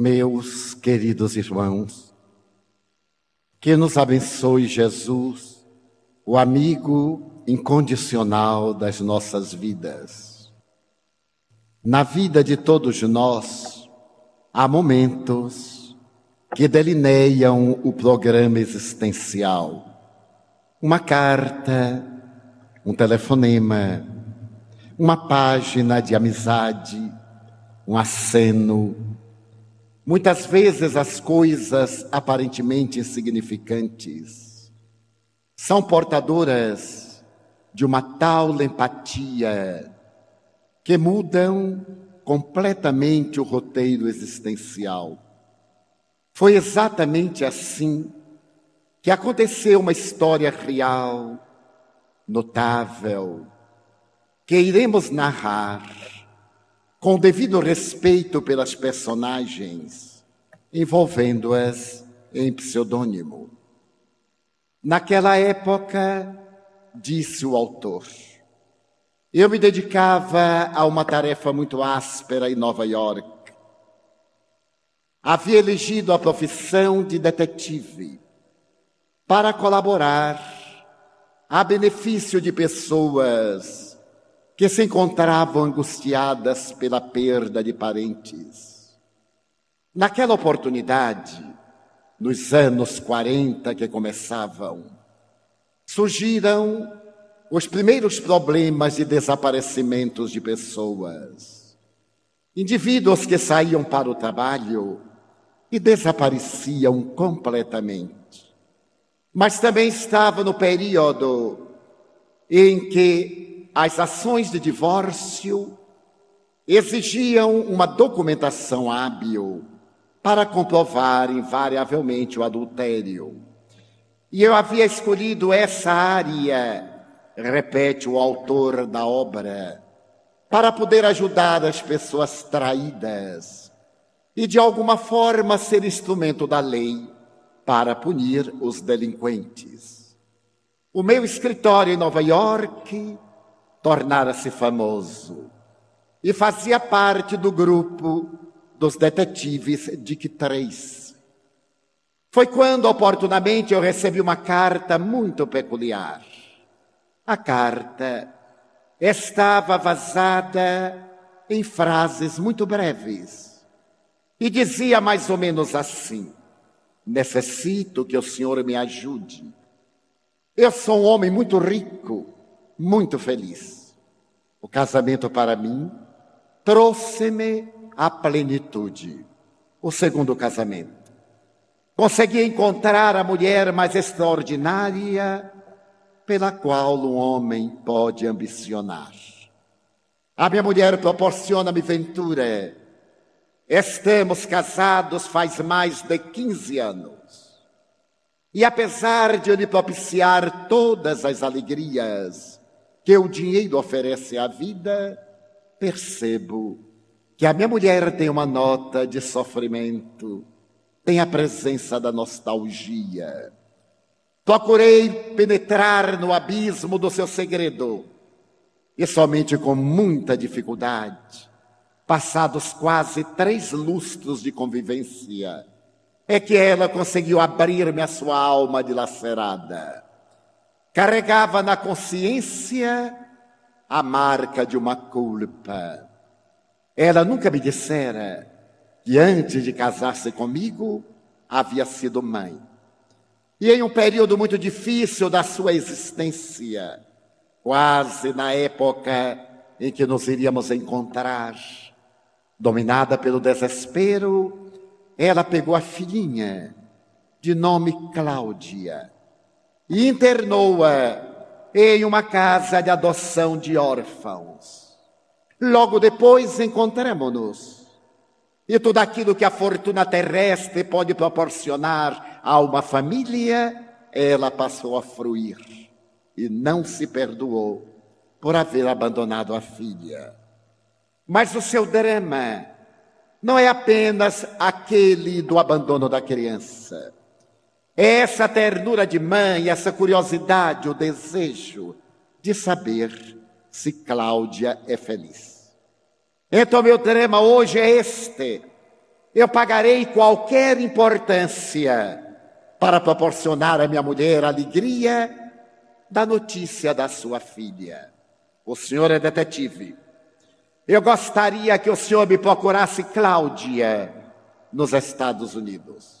Meus queridos irmãos, que nos abençoe Jesus, o amigo incondicional das nossas vidas. Na vida de todos nós, há momentos que delineiam o programa existencial. Uma carta, um telefonema, uma página de amizade, um aceno. Muitas vezes as coisas aparentemente insignificantes são portadoras de uma tal empatia que mudam completamente o roteiro existencial. Foi exatamente assim que aconteceu uma história real, notável, que iremos narrar com o devido respeito pelas personagens, envolvendo-as em pseudônimo. Naquela época, disse o autor, eu me dedicava a uma tarefa muito áspera em Nova York. Havia elegido a profissão de detetive para colaborar a benefício de pessoas que se encontravam angustiadas pela perda de parentes. Naquela oportunidade, nos anos 40 que começavam, surgiram os primeiros problemas de desaparecimentos de pessoas. Indivíduos que saíam para o trabalho e desapareciam completamente. Mas também estava no período em que as ações de divórcio exigiam uma documentação hábil para comprovar invariavelmente o adultério. E eu havia escolhido essa área, repete o autor da obra, para poder ajudar as pessoas traídas e de alguma forma ser instrumento da lei para punir os delinquentes. O meu escritório em Nova York tornara-se famoso e fazia parte do grupo dos detetives Dick Trace. Foi quando, oportunamente, eu recebi uma carta muito peculiar. A carta estava vazada em frases muito breves e dizia mais ou menos assim: Necessito que o senhor me ajude. Eu sou um homem muito rico muito feliz. O casamento para mim trouxe-me a plenitude. O segundo casamento. Consegui encontrar a mulher mais extraordinária pela qual um homem pode ambicionar. A minha mulher proporciona-me ventura. Estamos casados faz mais de 15 anos. E apesar de eu lhe propiciar todas as alegrias, que o dinheiro oferece à vida, percebo que a minha mulher tem uma nota de sofrimento, tem a presença da nostalgia. Procurei penetrar no abismo do seu segredo e somente com muita dificuldade, passados quase três lustros de convivência, é que ela conseguiu abrir-me a sua alma dilacerada carregava na consciência a marca de uma culpa. Ela nunca me dissera que antes de casar-se comigo havia sido mãe. E em um período muito difícil da sua existência, quase na época em que nos iríamos encontrar, dominada pelo desespero, ela pegou a filhinha, de nome Cláudia, e internou-a em uma casa de adoção de órfãos. Logo depois encontramos-nos. E tudo aquilo que a fortuna terrestre pode proporcionar a uma família, ela passou a fruir e não se perdoou por haver abandonado a filha. Mas o seu drama não é apenas aquele do abandono da criança. Essa ternura de mãe, essa curiosidade, o desejo de saber se Cláudia é feliz. Então, meu tema hoje é este: eu pagarei qualquer importância para proporcionar à minha mulher a alegria da notícia da sua filha. O senhor é detetive. Eu gostaria que o senhor me procurasse Cláudia nos Estados Unidos.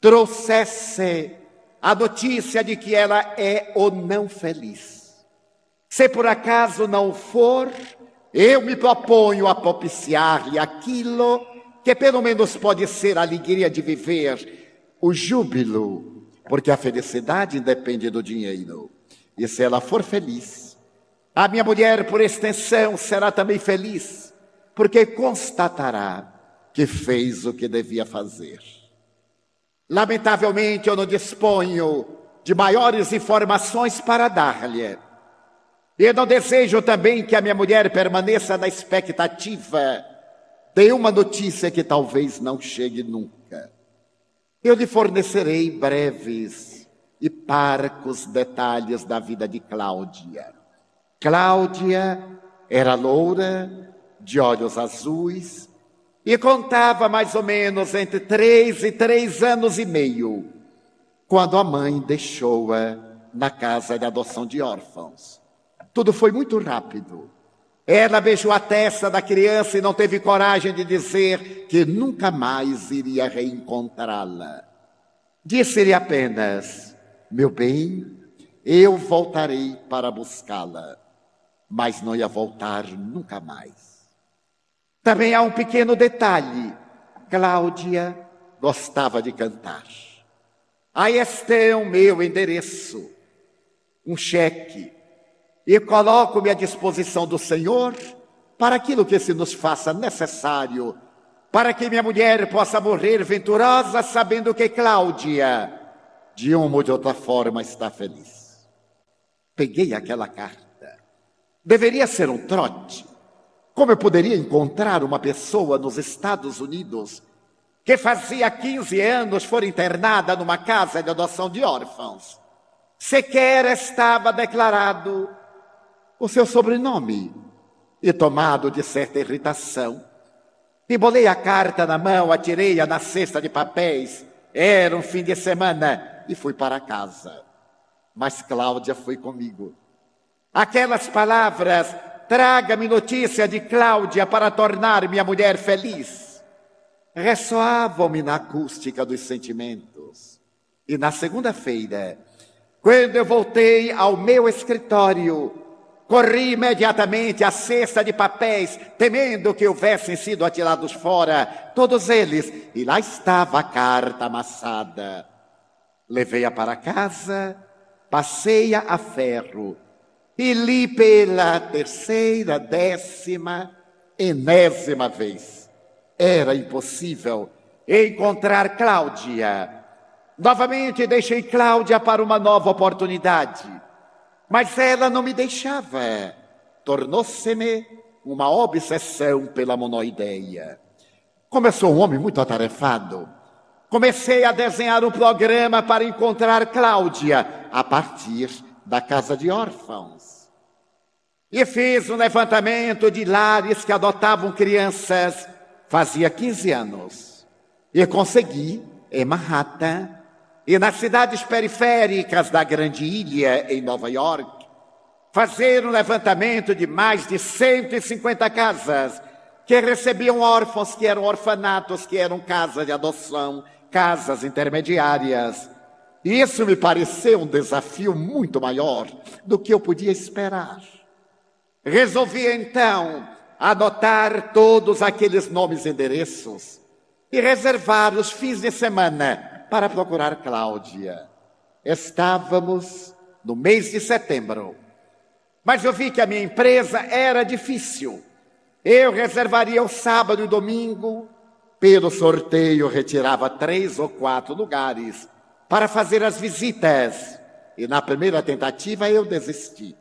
Trouxesse a notícia de que ela é ou não feliz. Se por acaso não for, eu me proponho a propiciar-lhe aquilo que pelo menos pode ser a alegria de viver, o júbilo, porque a felicidade depende do dinheiro. E se ela for feliz, a minha mulher, por extensão, será também feliz, porque constatará que fez o que devia fazer. Lamentavelmente, eu não disponho de maiores informações para dar-lhe. E não desejo também que a minha mulher permaneça na expectativa de uma notícia que talvez não chegue nunca. Eu lhe fornecerei breves e parcos detalhes da vida de Cláudia. Cláudia era loura, de olhos azuis, e contava mais ou menos entre três e três anos e meio, quando a mãe deixou-a na casa de adoção de órfãos. Tudo foi muito rápido. Ela beijou a testa da criança e não teve coragem de dizer que nunca mais iria reencontrá-la. Disse-lhe apenas: Meu bem, eu voltarei para buscá-la, mas não ia voltar nunca mais. Também há um pequeno detalhe: Cláudia gostava de cantar. Aí este é o meu endereço, um cheque, e coloco-me à disposição do Senhor para aquilo que se nos faça necessário, para que minha mulher possa morrer venturosa, sabendo que Cláudia, de uma ou de outra forma, está feliz. Peguei aquela carta. Deveria ser um trote. Como eu poderia encontrar uma pessoa nos Estados Unidos que fazia 15 anos for internada numa casa de adoção de órfãos? Sequer estava declarado o seu sobrenome. E tomado de certa irritação, embolei a carta na mão, atirei-a na cesta de papéis. Era um fim de semana e fui para casa. Mas Cláudia foi comigo. Aquelas palavras Traga-me notícia de Cláudia para tornar minha mulher feliz. Ressoavam-me na acústica dos sentimentos. E na segunda-feira, quando eu voltei ao meu escritório, corri imediatamente à cesta de papéis, temendo que houvessem sido atirados fora, todos eles, e lá estava a carta amassada. Levei-a para casa, passei-a a ferro e li pela terceira, décima, enésima vez. Era impossível encontrar Cláudia. Novamente deixei Cláudia para uma nova oportunidade, mas ela não me deixava. Tornou-se-me uma obsessão pela monoideia. Como eu sou um homem muito atarefado, comecei a desenhar um programa para encontrar Cláudia a partir da casa de órfãos. E fiz um levantamento de lares que adotavam crianças fazia 15 anos. E consegui, em Manhattan, e nas cidades periféricas da Grande Ilha, em Nova York, fazer um levantamento de mais de 150 casas que recebiam órfãos, que eram orfanatos, que eram casas de adoção, casas intermediárias, isso me pareceu um desafio muito maior do que eu podia esperar. Resolvi então anotar todos aqueles nomes e endereços e reservar os fins de semana para procurar Cláudia. Estávamos no mês de setembro, mas eu vi que a minha empresa era difícil. Eu reservaria o sábado e domingo, pelo sorteio retirava três ou quatro lugares para fazer as visitas. E na primeira tentativa eu desisti.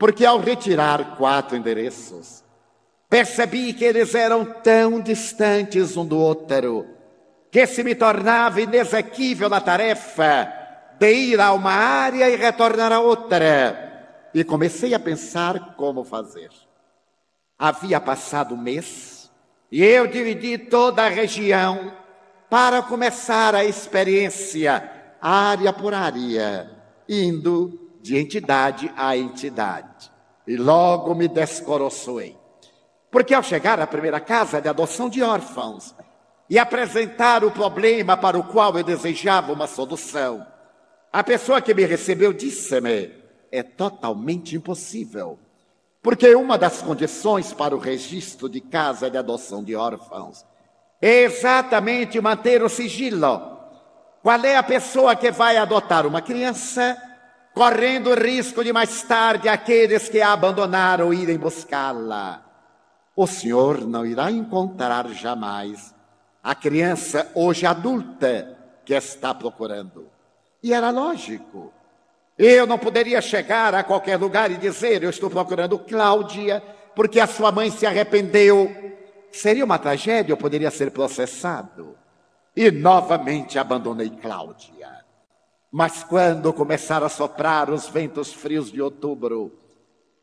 Porque ao retirar quatro endereços, percebi que eles eram tão distantes um do outro, que se me tornava inexequível na tarefa de ir a uma área e retornar a outra. E comecei a pensar como fazer. Havia passado um mês E eu dividi toda a região para começar a experiência área por área, indo de entidade a entidade. E logo me descoroçoei. Porque ao chegar à primeira casa de adoção de órfãos e apresentar o problema para o qual eu desejava uma solução, a pessoa que me recebeu disse-me: é totalmente impossível. Porque uma das condições para o registro de casa de adoção de órfãos é exatamente manter o sigilo. Qual é a pessoa que vai adotar uma criança, correndo o risco de mais tarde aqueles que a abandonaram irem buscá-la? O senhor não irá encontrar jamais a criança hoje adulta que está procurando. E era lógico. Eu não poderia chegar a qualquer lugar e dizer: Eu estou procurando Cláudia, porque a sua mãe se arrependeu. Seria uma tragédia, eu poderia ser processado. E novamente abandonei Cláudia. Mas quando começaram a soprar os ventos frios de outubro,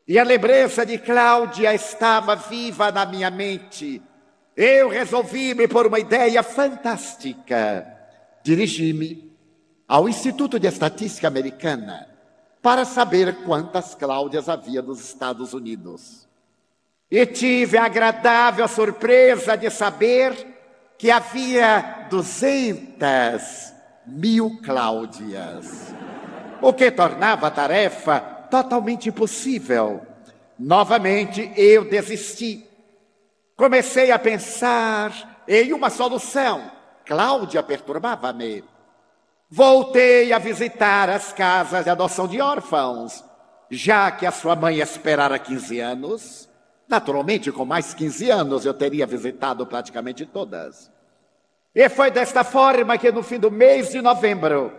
e a lembrança de Cláudia estava viva na minha mente, eu resolvi-me por uma ideia fantástica. Dirigi-me ao Instituto de Estatística Americana para saber quantas Cláudias havia nos Estados Unidos. E tive a agradável surpresa de saber que havia 200 mil Cláudias, o que tornava a tarefa totalmente impossível. Novamente eu desisti. Comecei a pensar em uma solução. Cláudia perturbava-me. Voltei a visitar as casas de adoção de órfãos, já que a sua mãe esperara 15 anos. Naturalmente, com mais 15 anos, eu teria visitado praticamente todas. E foi desta forma que, no fim do mês de novembro,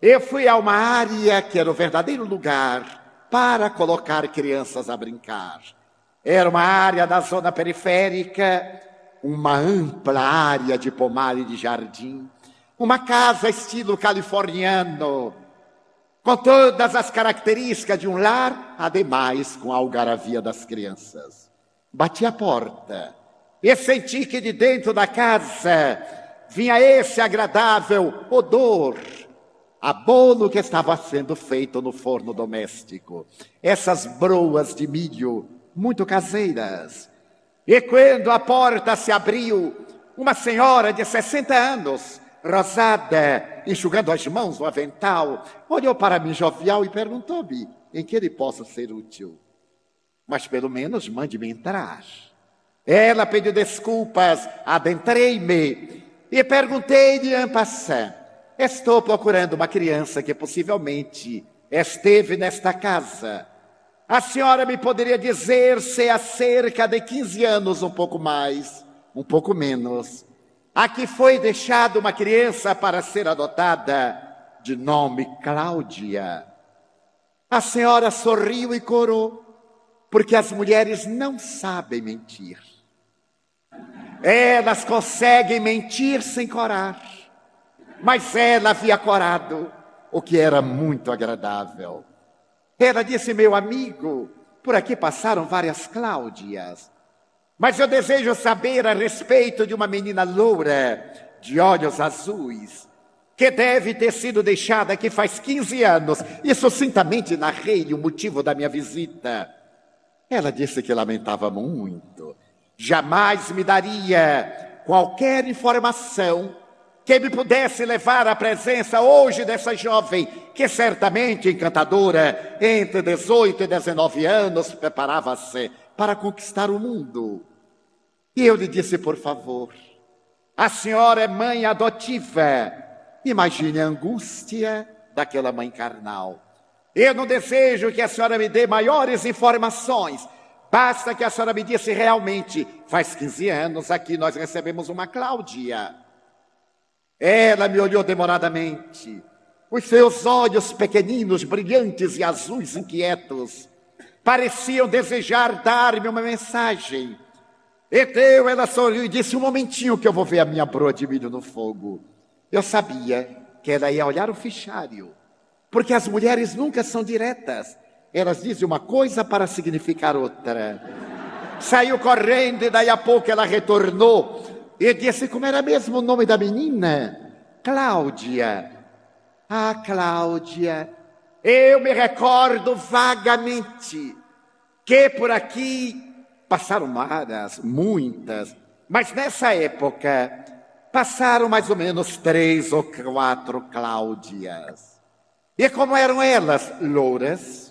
eu fui a uma área que era o verdadeiro lugar para colocar crianças a brincar. Era uma área da zona periférica, uma ampla área de pomar e de jardim uma casa estilo californiano, com todas as características de um lar, ademais com a algaravia das crianças. Bati a porta e senti que de dentro da casa vinha esse agradável odor a bolo que estava sendo feito no forno doméstico. Essas broas de milho muito caseiras. E quando a porta se abriu, uma senhora de 60 anos rosada, enxugando as mãos no avental, olhou para mim jovial e perguntou-me em que ele possa ser útil. Mas pelo menos mande-me entrar. Ela pediu desculpas, adentrei-me e perguntei-lhe en passant. Estou procurando uma criança que possivelmente esteve nesta casa. A senhora me poderia dizer se há cerca de 15 anos, um pouco mais, um pouco menos, Aqui foi deixada uma criança para ser adotada, de nome Cláudia. A senhora sorriu e corou, porque as mulheres não sabem mentir. Elas conseguem mentir sem corar, mas ela havia corado, o que era muito agradável. Ela disse: Meu amigo, por aqui passaram várias Cláudias. Mas eu desejo saber a respeito de uma menina loura, de olhos azuis, que deve ter sido deixada aqui faz 15 anos, e sucintamente narrei o motivo da minha visita. Ela disse que lamentava muito, jamais me daria qualquer informação que me pudesse levar à presença hoje dessa jovem, que certamente encantadora, entre 18 e 19 anos, preparava-se para conquistar o mundo. E eu lhe disse, por favor, a senhora é mãe adotiva. Imagine a angústia daquela mãe carnal. Eu não desejo que a senhora me dê maiores informações. Basta que a senhora me disse realmente, faz 15 anos aqui nós recebemos uma Cláudia. Ela me olhou demoradamente. Os seus olhos pequeninos, brilhantes e azuis inquietos, pareciam desejar dar-me uma mensagem. Então ela sorriu e disse: Um momentinho que eu vou ver a minha broa de milho no fogo. Eu sabia que ela ia olhar o fichário, porque as mulheres nunca são diretas. Elas dizem uma coisa para significar outra. Saiu correndo e daí a pouco ela retornou e disse como era mesmo o nome da menina? Cláudia. Ah, Cláudia, eu me recordo vagamente que por aqui passaram várias, muitas, mas nessa época passaram mais ou menos três ou quatro Cláudias. E como eram elas? Louras,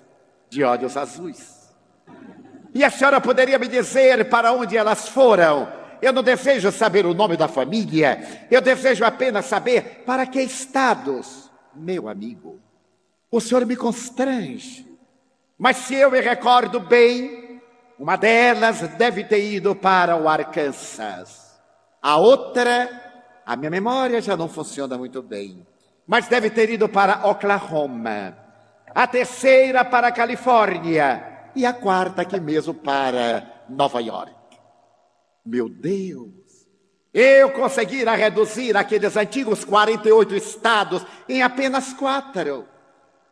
de olhos azuis. E a senhora poderia me dizer para onde elas foram? Eu não desejo saber o nome da família, eu desejo apenas saber para que estados. Meu amigo, o senhor me constrange. Mas se eu me recordo bem, uma delas deve ter ido para o Arkansas. A outra, a minha memória já não funciona muito bem, mas deve ter ido para Oklahoma. A terceira para a Califórnia e a quarta aqui mesmo para Nova York. Meu Deus! Eu conseguira reduzir aqueles antigos 48 estados em apenas quatro.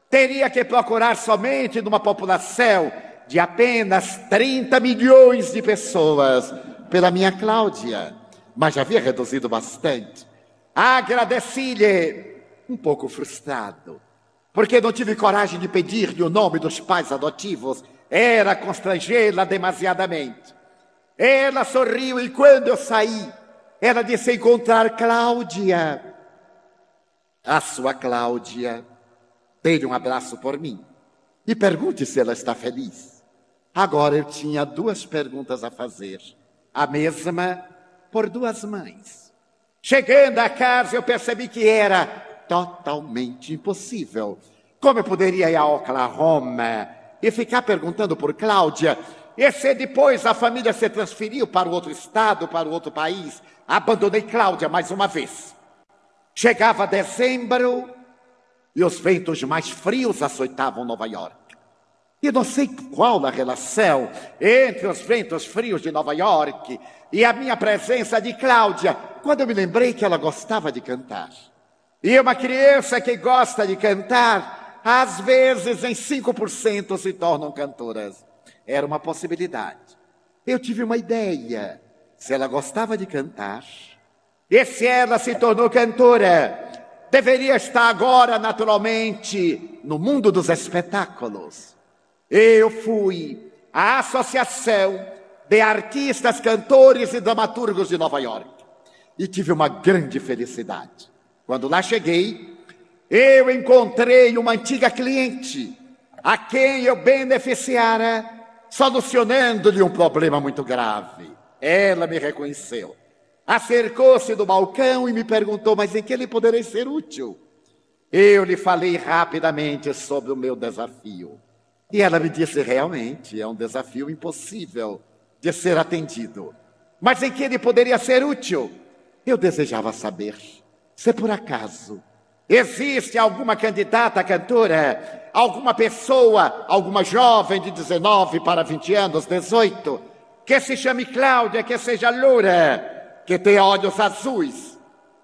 Teria que procurar somente numa população de apenas 30 milhões de pessoas pela minha Cláudia, mas já havia reduzido bastante. Agradeci-lhe, um pouco frustrado, porque não tive coragem de pedir-lhe o nome dos pais adotivos era constrangê-la demasiadamente. Ela sorriu e quando eu saí, ela disse encontrar Cláudia. A sua Cláudia, dê um abraço por mim e pergunte se ela está feliz. Agora eu tinha duas perguntas a fazer, a mesma por duas mães. Chegando à casa, eu percebi que era totalmente impossível. Como eu poderia ir a Oklahoma? e ficar perguntando por Cláudia. E se depois a família se transferiu para outro estado, para outro país, abandonei Cláudia mais uma vez. Chegava dezembro e os ventos mais frios açoitavam Nova York. E não sei qual a relação entre os ventos frios de Nova York e a minha presença de Cláudia, quando eu me lembrei que ela gostava de cantar. E uma criança que gosta de cantar às vezes em 5% se tornam cantoras. Era uma possibilidade. Eu tive uma ideia. Se ela gostava de cantar, e se ela se tornou cantora, deveria estar agora naturalmente no mundo dos espetáculos. Eu fui à Associação de Artistas, Cantores e Dramaturgos de Nova York e tive uma grande felicidade. Quando lá cheguei, eu encontrei uma antiga cliente a quem eu beneficiara, solucionando-lhe um problema muito grave. Ela me reconheceu. Acercou-se do balcão e me perguntou: Mas em que lhe poderei ser útil? Eu lhe falei rapidamente sobre o meu desafio. E ela me disse: Realmente, é um desafio impossível de ser atendido. Mas em que ele poderia ser útil? Eu desejava saber se por acaso Existe alguma candidata cantora, alguma pessoa, alguma jovem de 19 para 20 anos, 18, que se chame Cláudia, que seja loura, que tenha olhos azuis?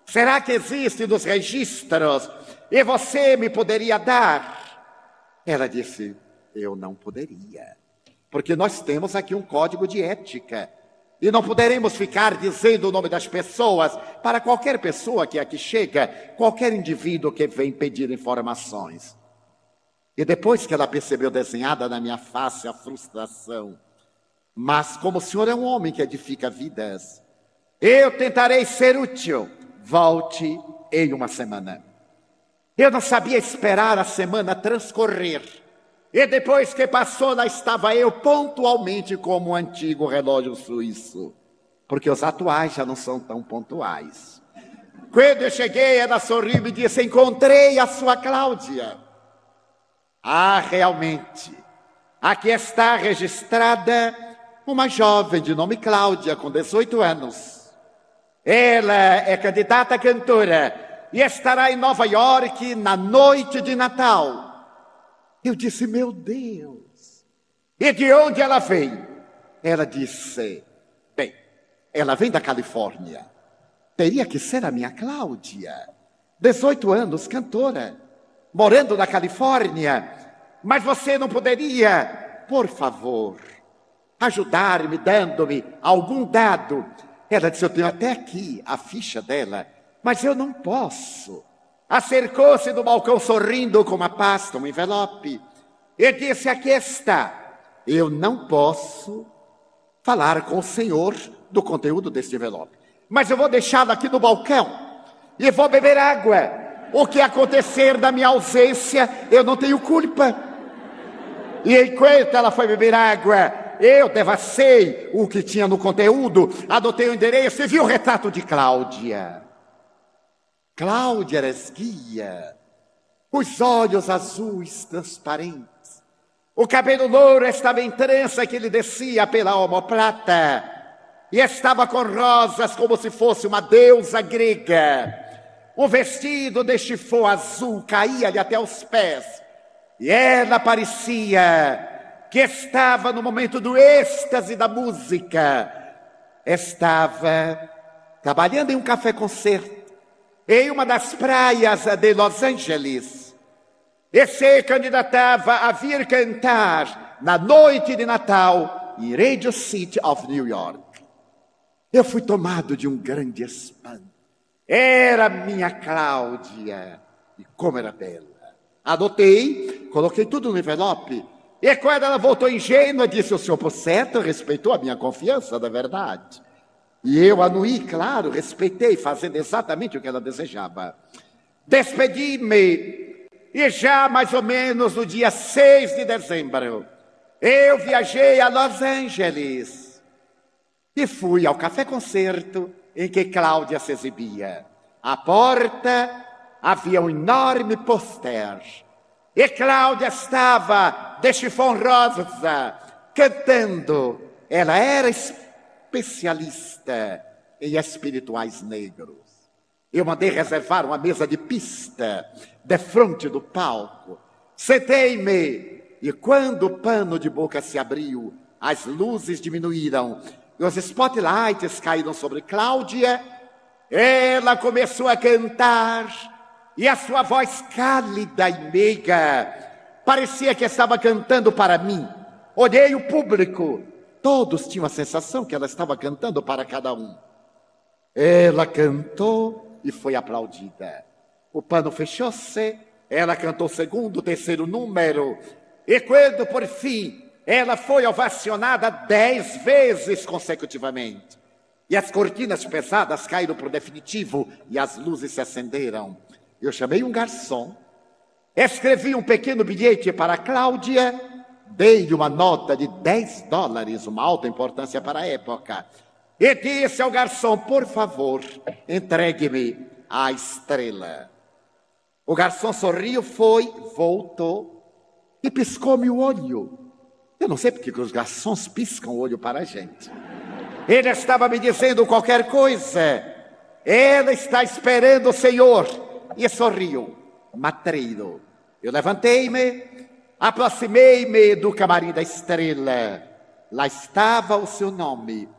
Será que existe nos registros e você me poderia dar? Ela disse: Eu não poderia, porque nós temos aqui um código de ética. E não poderemos ficar dizendo o nome das pessoas para qualquer pessoa que aqui chega, qualquer indivíduo que vem pedir informações. E depois que ela percebeu desenhada na minha face a frustração, mas como o senhor é um homem que edifica vidas, eu tentarei ser útil. Volte em uma semana. Eu não sabia esperar a semana transcorrer. E depois que passou, lá estava eu pontualmente como o antigo relógio suíço, porque os atuais já não são tão pontuais. Quando eu cheguei, ela sorriu e me disse: Encontrei a sua Cláudia. Ah, realmente, aqui está registrada uma jovem de nome Cláudia, com 18 anos. Ela é candidata a cantora e estará em Nova York na noite de Natal. Eu disse, meu Deus. E de onde ela vem? Ela disse, bem, ela vem da Califórnia. Teria que ser a minha Cláudia. 18 anos, cantora, morando na Califórnia. Mas você não poderia, por favor, ajudar-me, dando-me algum dado. Ela disse: Eu tenho até aqui a ficha dela, mas eu não posso. Acercou-se do balcão sorrindo com uma pasta, um envelope, e disse: Aqui está. Eu não posso falar com o senhor do conteúdo deste envelope, mas eu vou deixá-lo aqui no balcão e vou beber água. O que acontecer da minha ausência, eu não tenho culpa. E enquanto ela foi beber água, eu devassei o que tinha no conteúdo, adotei o endereço e vi o retrato de Cláudia. Cláudia era esguia, os olhos azuis transparentes, o cabelo louro estava em trança que lhe descia pela omoplata, e estava com rosas como se fosse uma deusa grega. O vestido de chifô azul caía-lhe até os pés, e ela parecia que estava no momento do êxtase da música, estava trabalhando em um café-concerto, em uma das praias de Los Angeles, e se candidatava a vir cantar na noite de Natal em Radio City of New York. Eu fui tomado de um grande espanto. Era minha Cláudia, e como era bela. Adotei, coloquei tudo no envelope e quando ela voltou ingênua, disse: O senhor, por certo, respeitou a minha confiança, da verdade. E eu anuí, claro, respeitei, fazendo exatamente o que ela desejava. Despedi-me, e já mais ou menos no dia 6 de dezembro, eu viajei a Los Angeles e fui ao café-concerto em que Cláudia se exibia. À porta havia um enorme pôster e Cláudia estava de chifão rosa, cantando. Ela era especialista em espirituais negros. Eu mandei reservar uma mesa de pista de frente do palco. Sentei-me e quando o pano de boca se abriu, as luzes diminuíram e os spotlights caíram sobre Cláudia. Ela começou a cantar e a sua voz cálida e meiga parecia que estava cantando para mim. Olhei o público, todos tinham a sensação que ela estava cantando para cada um. Ela cantou e foi aplaudida. O pano fechou-se, ela cantou o segundo, terceiro número, e quando por fim ela foi ovacionada dez vezes consecutivamente. E as cortinas pesadas caíram para o definitivo e as luzes se acenderam. Eu chamei um garçom, escrevi um pequeno bilhete para Cláudia, dei-lhe uma nota de 10 dólares, uma alta importância para a época, e disse ao garçom: por favor, entregue-me a estrela. O garçom sorriu, foi, voltou e piscou-me o olho. Eu não sei porque os garçons piscam o olho para a gente. Ele estava me dizendo qualquer coisa. Ela está esperando o Senhor e sorriu, matreiro. Eu levantei-me, aproximei-me do camarim da estrela. Lá estava o seu nome.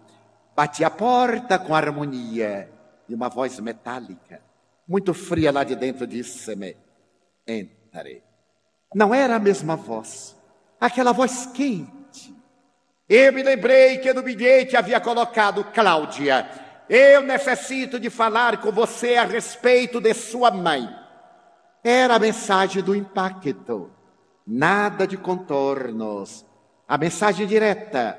Bati a porta com harmonia e uma voz metálica, muito fria lá de dentro, disse-me: Entre. Não era a mesma voz, aquela voz quente. Eu me lembrei que no bilhete havia colocado Cláudia eu necessito de falar com você a respeito de sua mãe. Era a mensagem do impacto, nada de contornos, a mensagem direta.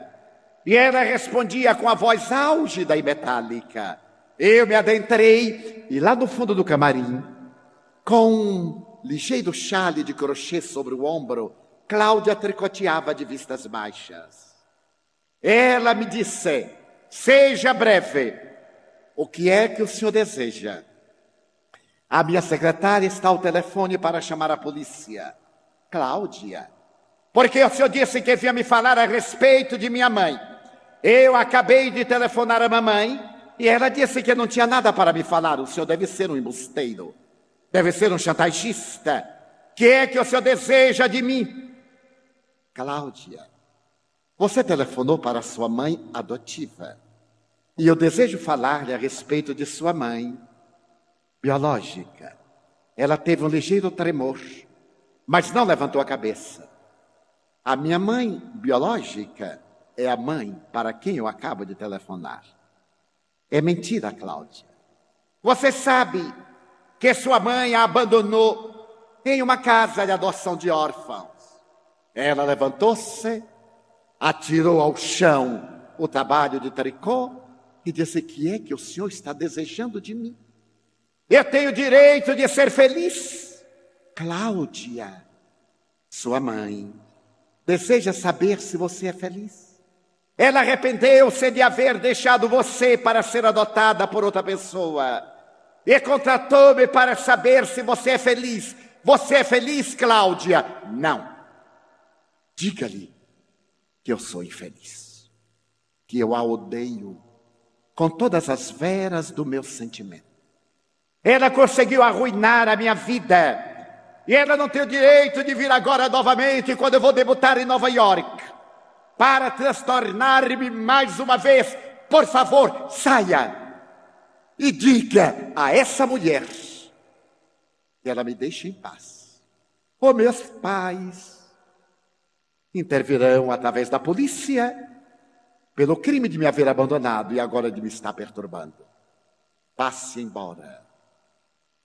E ela respondia com a voz álgida e metálica. Eu me adentrei e lá no fundo do camarim, com um ligeiro chale de crochê sobre o ombro, Cláudia tricoteava de vistas baixas. Ela me disse: Seja breve, o que é que o senhor deseja? A minha secretária está ao telefone para chamar a polícia. Cláudia. Porque o senhor disse que vinha me falar a respeito de minha mãe. Eu acabei de telefonar a mamãe e ela disse que não tinha nada para me falar. O senhor deve ser um embusteiro. Deve ser um chantagista. Que é que o senhor deseja de mim? Cláudia, você telefonou para sua mãe adotiva. E eu desejo falar-lhe a respeito de sua mãe, biológica. Ela teve um ligeiro tremor, mas não levantou a cabeça. A minha mãe biológica é a mãe para quem eu acabo de telefonar. É mentira, Cláudia. Você sabe que sua mãe a abandonou em uma casa de adoção de órfãos. Ela levantou-se, atirou ao chão o trabalho de tricô e disse: Que é que o senhor está desejando de mim? Eu tenho direito de ser feliz. Cláudia, sua mãe, deseja saber se você é feliz. Ela arrependeu-se de haver deixado você para ser adotada por outra pessoa. E contratou-me para saber se você é feliz. Você é feliz, Cláudia? Não. Diga-lhe que eu sou infeliz, que eu a odeio com todas as veras do meu sentimento. Ela conseguiu arruinar a minha vida. E ela não tem o direito de vir agora novamente quando eu vou debutar em Nova York para transtornar-me mais uma vez. Por favor, saia e diga a essa mulher que ela me deixe em paz. Os meus pais intervirão através da polícia pelo crime de me haver abandonado e agora de me estar perturbando. Passe embora.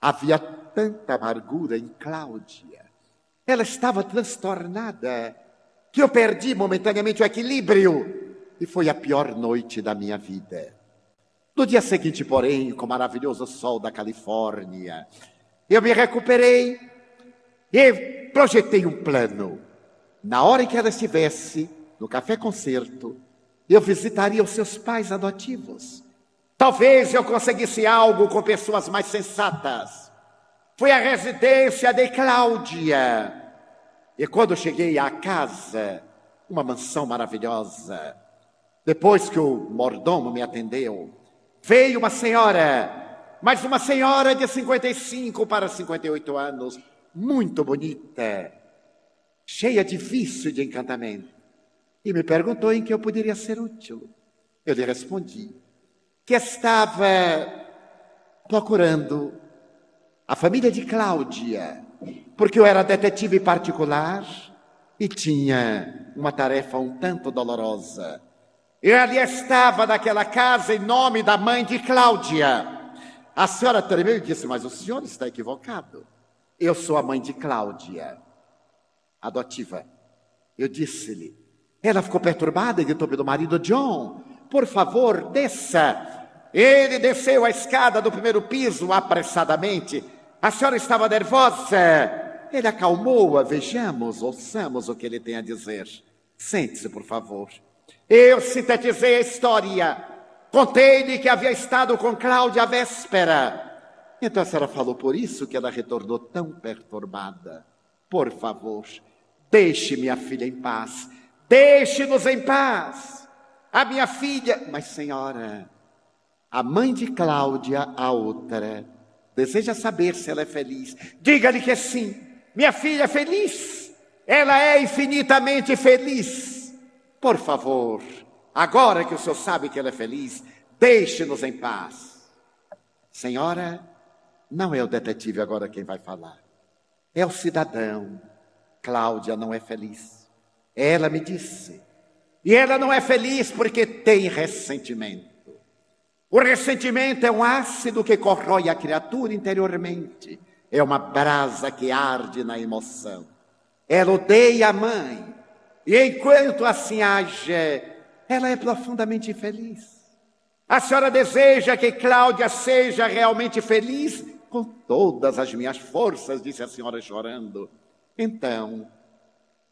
Havia tanta amargura em Cláudia. Ela estava transtornada que eu perdi momentaneamente o equilíbrio e foi a pior noite da minha vida. No dia seguinte, porém, com o maravilhoso sol da Califórnia, eu me recuperei e projetei um plano. Na hora em que ela estivesse no café concerto, eu visitaria os seus pais adotivos. Talvez eu conseguisse algo com pessoas mais sensatas. Foi a residência de Cláudia. E quando cheguei à casa, uma mansão maravilhosa, depois que o mordomo me atendeu, Veio uma senhora, mas uma senhora de 55 para 58 anos, muito bonita, cheia de vício e de encantamento, e me perguntou em que eu poderia ser útil. Eu lhe respondi que estava procurando a família de Cláudia, porque eu era detetive particular e tinha uma tarefa um tanto dolorosa eu ali estava naquela casa em nome da mãe de Cláudia. A senhora tremeu e disse: Mas o senhor está equivocado. Eu sou a mãe de Cláudia, adotiva. Eu disse-lhe. Ela ficou perturbada e gritou pelo marido: John, por favor, desça. Ele desceu a escada do primeiro piso apressadamente. A senhora estava nervosa. Ele acalmou-a. Vejamos, ouçamos o que ele tem a dizer. Sente-se, por favor. Eu sintetizei a história. Contei-lhe que havia estado com Cláudia a véspera. Então a senhora falou por isso que ela retornou tão perturbada. Por favor, deixe minha filha em paz. Deixe-nos em paz. A minha filha. Mas, senhora, a mãe de Cláudia, a outra, deseja saber se ela é feliz. Diga-lhe que sim. Minha filha é feliz. Ela é infinitamente feliz. Por favor, agora que o senhor sabe que ela é feliz, deixe-nos em paz. Senhora, não é o detetive agora quem vai falar. É o cidadão. Cláudia não é feliz. Ela me disse. E ela não é feliz porque tem ressentimento. O ressentimento é um ácido que corrói a criatura interiormente. É uma brasa que arde na emoção. Ela odeia a mãe, e enquanto assim age, ela é profundamente feliz. A senhora deseja que Cláudia seja realmente feliz? Com todas as minhas forças, disse a senhora chorando. Então,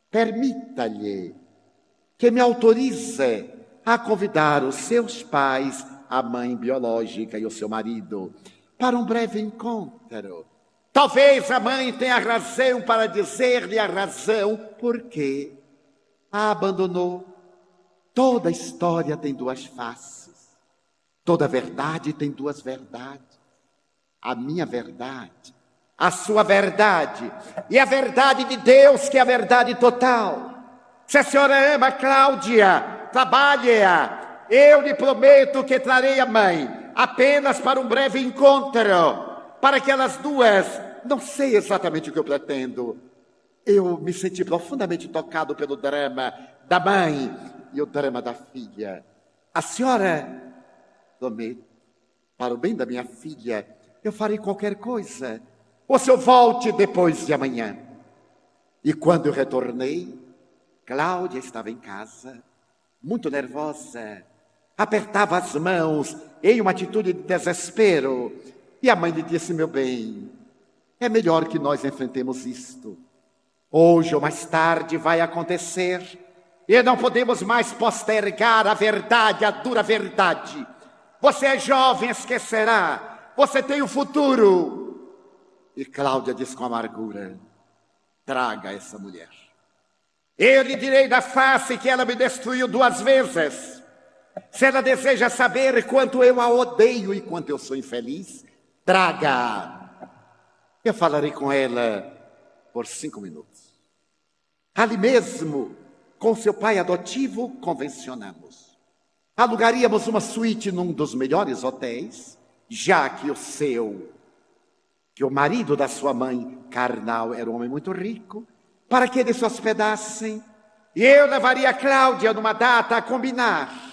permita-lhe que me autorize a convidar os seus pais, a mãe biológica e o seu marido, para um breve encontro. Talvez a mãe tenha razão para dizer-lhe a razão por que a abandonou. Toda história tem duas faces. Toda verdade tem duas verdades. A minha verdade, a sua verdade e a verdade de Deus, que é a verdade total. Se a senhora ama Cláudia, trabalhe-a. Eu lhe prometo que trarei a mãe apenas para um breve encontro, para que elas duas, não sei exatamente o que eu pretendo, eu me senti profundamente tocado pelo drama da mãe e o drama da filha. A senhora, Domê, para o bem da minha filha, eu farei qualquer coisa. Ou se eu volte depois de amanhã. E quando eu retornei, Cláudia estava em casa, muito nervosa, apertava as mãos em uma atitude de desespero. E a mãe lhe disse: Meu bem, é melhor que nós enfrentemos isto. Hoje ou mais tarde vai acontecer. E não podemos mais postergar a verdade, a dura verdade. Você é jovem, esquecerá. Você tem o futuro. E Cláudia diz com amargura: traga essa mulher. Eu lhe direi da face que ela me destruiu duas vezes. Se ela deseja saber quanto eu a odeio e quanto eu sou infeliz, traga. Eu falarei com ela por cinco minutos. Ali mesmo, com seu pai adotivo, convencionamos. Alugaríamos uma suíte num dos melhores hotéis, já que o seu, que o marido da sua mãe carnal era um homem muito rico, para que eles se hospedassem. E eu levaria a Cláudia numa data a combinar.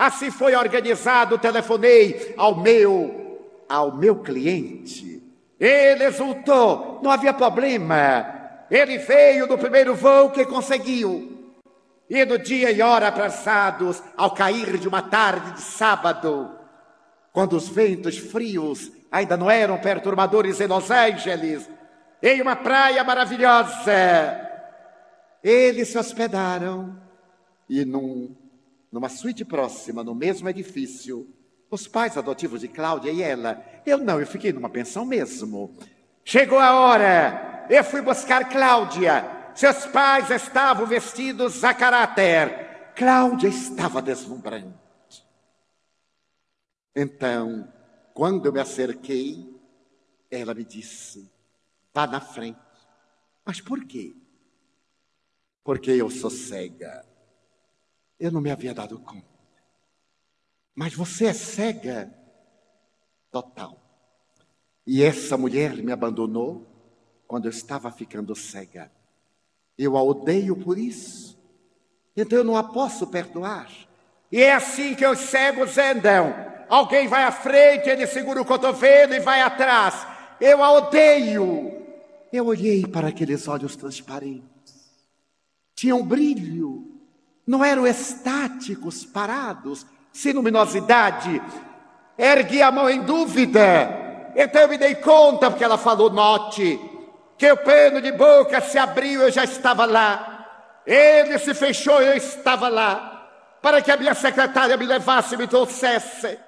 Assim foi organizado, telefonei ao meu, ao meu cliente. Ele exultou, não havia problema. Ele veio no primeiro voo que conseguiu. E no dia e hora atrasados, ao cair de uma tarde de sábado, quando os ventos frios ainda não eram perturbadores em Los Angeles, em uma praia maravilhosa, eles se hospedaram e num, numa suíte próxima, no mesmo edifício, os pais adotivos de Cláudia e ela. Eu não, eu fiquei numa pensão mesmo. Chegou a hora, eu fui buscar Cláudia. Seus pais estavam vestidos a caráter. Cláudia estava deslumbrante. Então, quando eu me acerquei, ela me disse: vá na frente. Mas por quê? Porque eu sou cega. Eu não me havia dado conta. Mas você é cega total. E essa mulher me abandonou quando eu estava ficando cega. Eu a odeio por isso. Então eu não a posso perdoar. E é assim que os cegos andam. Alguém vai à frente, ele segura o cotovelo e vai atrás. Eu a odeio. Eu olhei para aqueles olhos transparentes. Tinham brilho. Não eram estáticos, parados, sem luminosidade. Ergui a mão em dúvida. Então eu me dei conta, porque ela falou, note, que o pano de boca se abriu, eu já estava lá. Ele se fechou, eu estava lá. Para que a minha secretária me levasse e me trouxesse.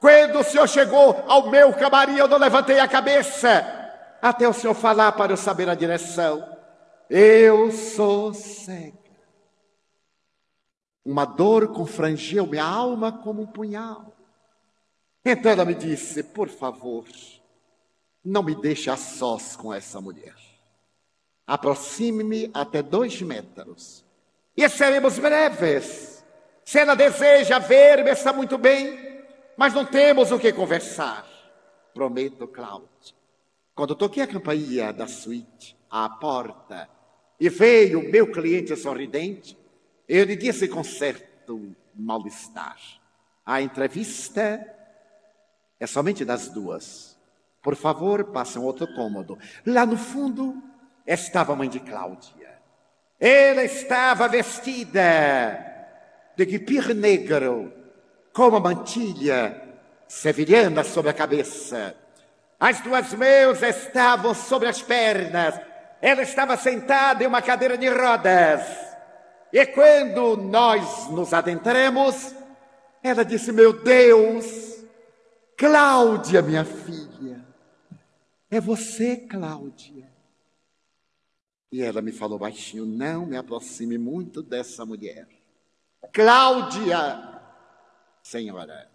Quando o senhor chegou ao meu camarim, eu não levantei a cabeça. Até o senhor falar para eu saber a direção. Eu sou cega. Uma dor confrangeu minha alma como um punhal. Então ela me disse: Por favor, não me deixe a sós com essa mulher. Aproxime-me até dois metros e seremos breves. Se ela deseja ver-me, está muito bem, mas não temos o que conversar. Prometo, Cláudio. Quando toquei a campainha da suíte, à porta, e veio o meu cliente sorridente, eu lhe disse com certo mal-estar: a entrevista é somente das duas. Por favor, passe um outro cômodo. Lá no fundo estava a mãe de Cláudia. Ela estava vestida de guipir negro, com uma mantilha sevilhana sobre a cabeça. As duas mãos estavam sobre as pernas. Ela estava sentada em uma cadeira de rodas. E quando nós nos adentramos, ela disse: Meu Deus, Cláudia, minha filha, é você, Cláudia. E ela me falou baixinho: Não me aproxime muito dessa mulher. Cláudia, senhora,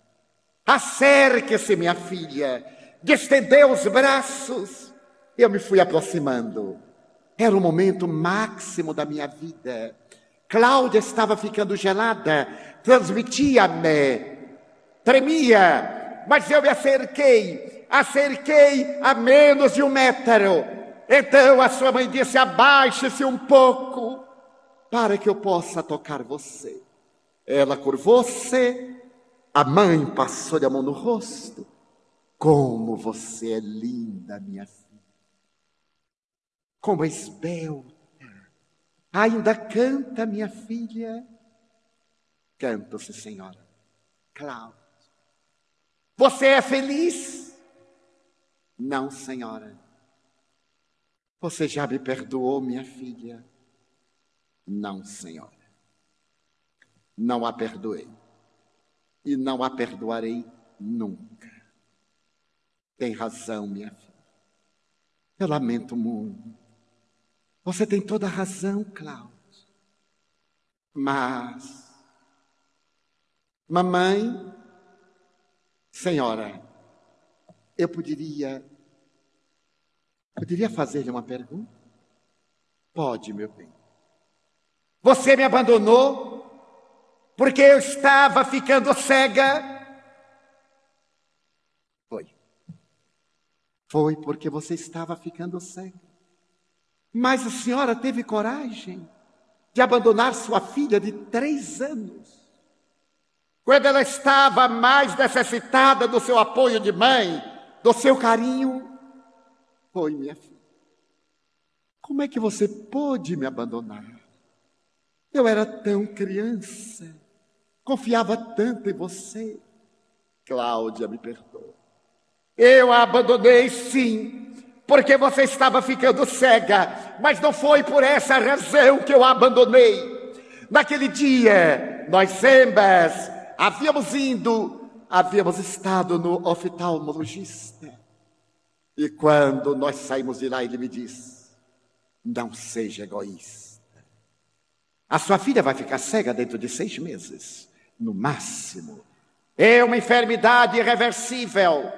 acerque-se, minha filha, estendeu os braços. Eu me fui aproximando. Era o momento máximo da minha vida. Cláudia estava ficando gelada, transmitia-me, tremia, mas eu me acerquei, acerquei a menos de um metro. Então a sua mãe disse: abaixe-se um pouco, para que eu possa tocar você. Ela curvou-se, a mãe passou-lhe a mão no rosto. Como você é linda, minha filha. Como é esbelta. Ainda canta, minha filha. Canta-se, senhora. Cláudia. Você é feliz? Não, senhora. Você já me perdoou, minha filha? Não, senhora. Não a perdoei. E não a perdoarei nunca. Tem razão, minha filha. Eu lamento muito. Você tem toda a razão, Cláudio. Mas, mamãe, senhora, eu poderia, poderia fazer-lhe uma pergunta? Pode, meu bem. Você me abandonou porque eu estava ficando cega. Foi. Foi porque você estava ficando cega. Mas a senhora teve coragem de abandonar sua filha de três anos. Quando ela estava mais necessitada do seu apoio de mãe, do seu carinho, foi minha filha. Como é que você pôde me abandonar? Eu era tão criança, confiava tanto em você. Cláudia, me perdoa. Eu a abandonei sim, porque você estava ficando cega, mas não foi por essa razão que eu a abandonei. Naquele dia, nós ambas havíamos ido, havíamos estado no oftalmologista. E quando nós saímos de lá, ele me disse: Não seja egoísta. A sua filha vai ficar cega dentro de seis meses, no máximo. É uma enfermidade irreversível.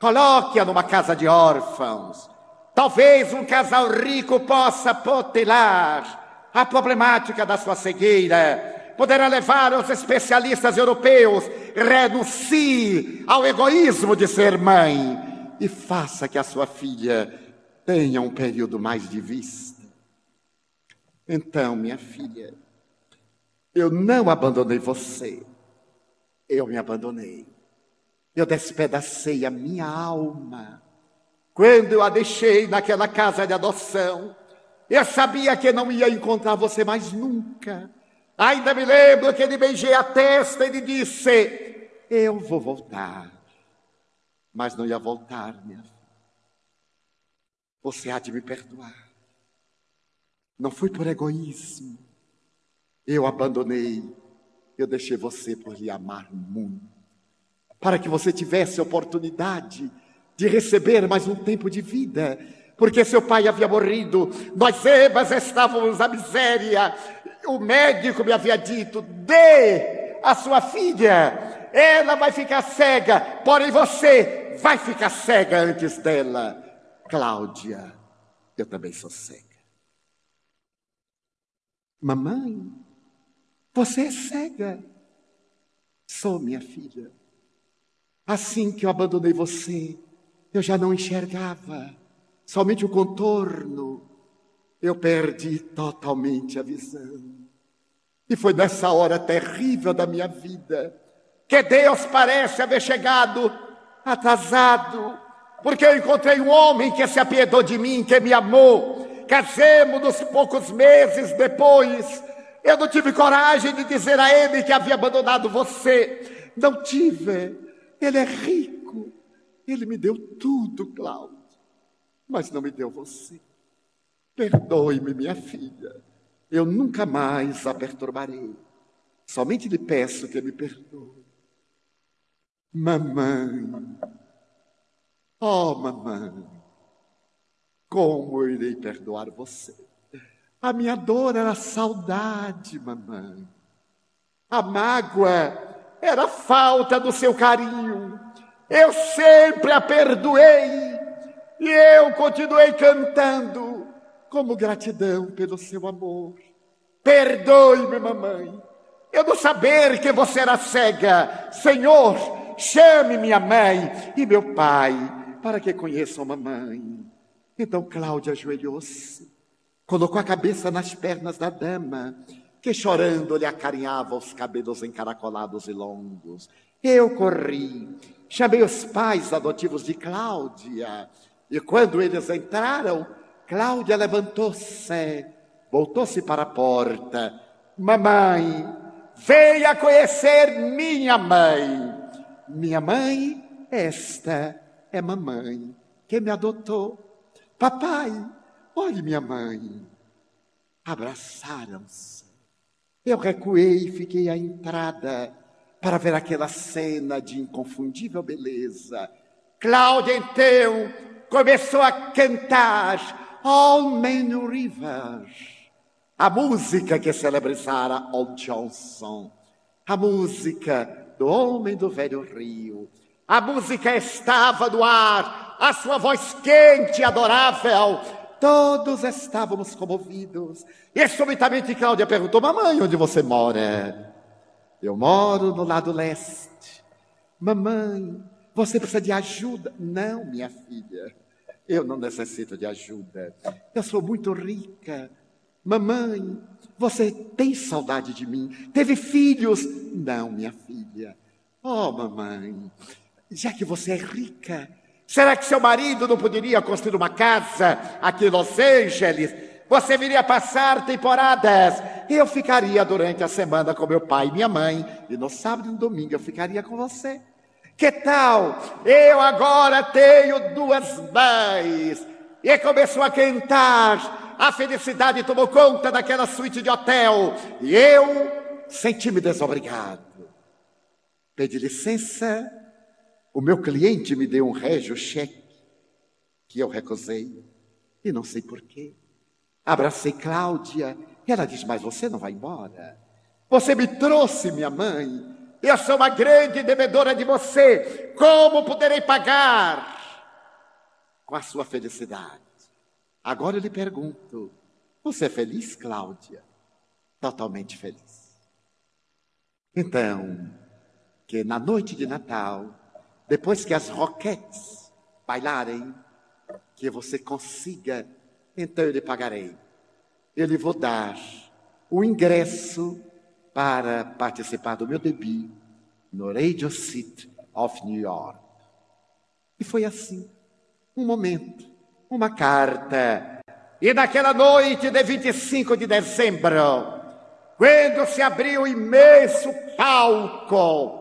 Coloque-a numa casa de órfãos. Talvez um casal rico possa potelar a problemática da sua cegueira. Poderá levar os especialistas europeus. Renuncie ao egoísmo de ser mãe e faça que a sua filha tenha um período mais de vista. Então, minha filha, eu não abandonei você, eu me abandonei. Eu despedacei a minha alma. Quando eu a deixei naquela casa de adoção, eu sabia que não ia encontrar você mais nunca. Ainda me lembro que ele beijei a testa e lhe disse: Eu vou voltar. Mas não ia voltar, minha filha. Você há de me perdoar. Não foi por egoísmo. Eu abandonei. Eu deixei você por lhe amar muito. Para que você tivesse oportunidade de receber mais um tempo de vida. Porque seu pai havia morrido, nós ambas estávamos na miséria. O médico me havia dito: dê a sua filha, ela vai ficar cega, porém você vai ficar cega antes dela. Cláudia, eu também sou cega. Mamãe, você é cega. Sou minha filha. Assim que eu abandonei você, eu já não enxergava, somente o contorno. Eu perdi totalmente a visão. E foi nessa hora terrível da minha vida que Deus parece haver chegado atrasado, porque eu encontrei um homem que se apiedou de mim, que me amou, Casemos-nos poucos meses depois. Eu não tive coragem de dizer a ele que havia abandonado você. Não tive. Ele é rico. Ele me deu tudo, Cláudio. Mas não me deu você. Perdoe-me, minha filha. Eu nunca mais a perturbarei. Somente lhe peço que me perdoe. Mamãe. Oh, mamãe. Como eu irei perdoar você? A minha dor era saudade, mamãe. A mágoa era falta do seu carinho. Eu sempre a perdoei e eu continuei cantando como gratidão pelo seu amor. Perdoe-me, mamãe. Eu não saber que você era cega. Senhor, chame minha mãe e meu pai para que conheçam mamãe. Então Cláudia ajoelhou-se, colocou a cabeça nas pernas da dama que chorando lhe acarinhava os cabelos encaracolados e longos. Eu corri, chamei os pais adotivos de Cláudia, e quando eles entraram, Cláudia levantou-se, voltou-se para a porta. Mamãe, venha conhecer minha mãe. Minha mãe, esta é mamãe que me adotou. Papai, olhe minha mãe. Abraçaram-se. Eu recuei e fiquei à entrada para ver aquela cena de inconfundível beleza. Cláudia, então, começou a cantar All Men River, a música que celebrizara Old Johnson, a música do Homem do Velho Rio. A música estava no ar, a sua voz quente e adorável. Todos estávamos comovidos. E subitamente Cláudia perguntou: Mamãe, onde você mora? Eu moro no lado leste. Mamãe, você precisa de ajuda? Não, minha filha. Eu não necessito de ajuda. Eu sou muito rica. Mamãe, você tem saudade de mim? Teve filhos? Não, minha filha. Oh, mamãe, já que você é rica, será que seu marido não poderia construir uma casa aqui em Los Angeles? Você viria passar temporadas eu ficaria durante a semana com meu pai e minha mãe, e no sábado e no domingo eu ficaria com você. Que tal? Eu agora tenho duas mães. E começou a cantar. A felicidade tomou conta daquela suíte de hotel. E eu senti-me desobrigado. Pedi licença o meu cliente me deu um régio cheque que eu recusei e não sei porquê. Abracei Cláudia e ela diz: Mas você não vai embora? Você me trouxe, minha mãe. Eu sou uma grande devedora de você. Como poderei pagar? Com a sua felicidade. Agora eu lhe pergunto: Você é feliz, Cláudia? Totalmente feliz. Então, que na noite de Natal, depois que as roquetes bailarem, que você consiga, então eu lhe pagarei. Eu lhe vou dar o ingresso para participar do meu debut no Radio City of New York. E foi assim, um momento, uma carta. E naquela noite de 25 de dezembro, quando se abriu o imenso palco,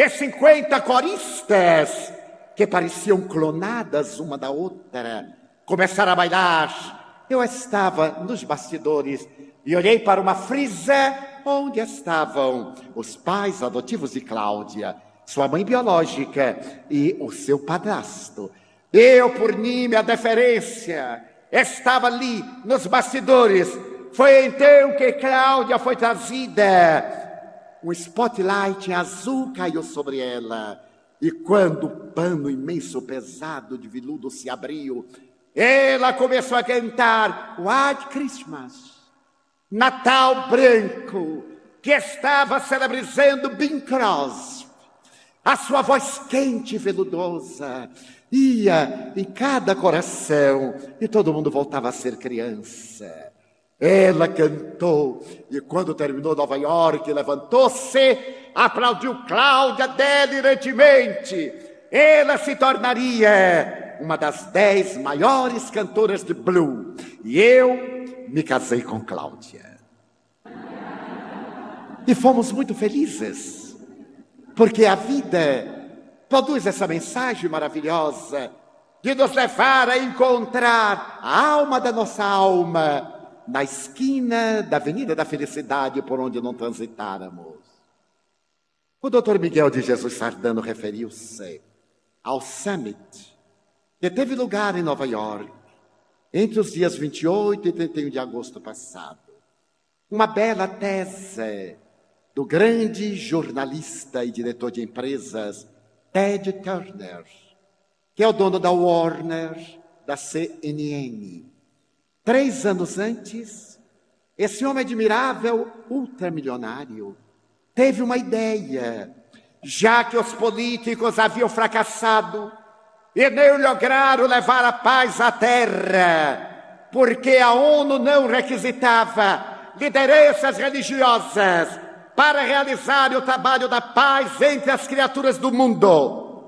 e 50 coristas, que pareciam clonadas uma da outra, começaram a bailar. Eu estava nos bastidores e olhei para uma frisa onde estavam os pais adotivos de Cláudia, sua mãe biológica e o seu padrasto. Eu, por minha deferência, estava ali nos bastidores. Foi então que Cláudia foi trazida um spotlight azul caiu sobre ela. E quando o pano imenso, pesado de veludo se abriu, ela começou a cantar White Christmas, Natal Branco, que estava celebrizando Bing Crosby. A sua voz quente e veludosa ia em cada coração e todo mundo voltava a ser criança. Ela cantou e quando terminou Nova York, levantou-se, aplaudiu Cláudia delirantemente. Ela se tornaria uma das dez maiores cantoras de blue. E eu me casei com Cláudia. E fomos muito felizes, porque a vida produz essa mensagem maravilhosa de nos levar a encontrar a alma da nossa alma na esquina da Avenida da Felicidade por onde não transitáramos. O doutor Miguel de Jesus Sardano referiu-se ao Summit, que teve lugar em Nova York entre os dias 28 e 31 de agosto passado. Uma bela tese do grande jornalista e diretor de empresas Ted Turner, que é o dono da Warner, da CNN Três anos antes, esse homem admirável, ultramilionário, teve uma ideia, já que os políticos haviam fracassado e nem lograram levar a paz à terra, porque a ONU não requisitava lideranças religiosas para realizar o trabalho da paz entre as criaturas do mundo.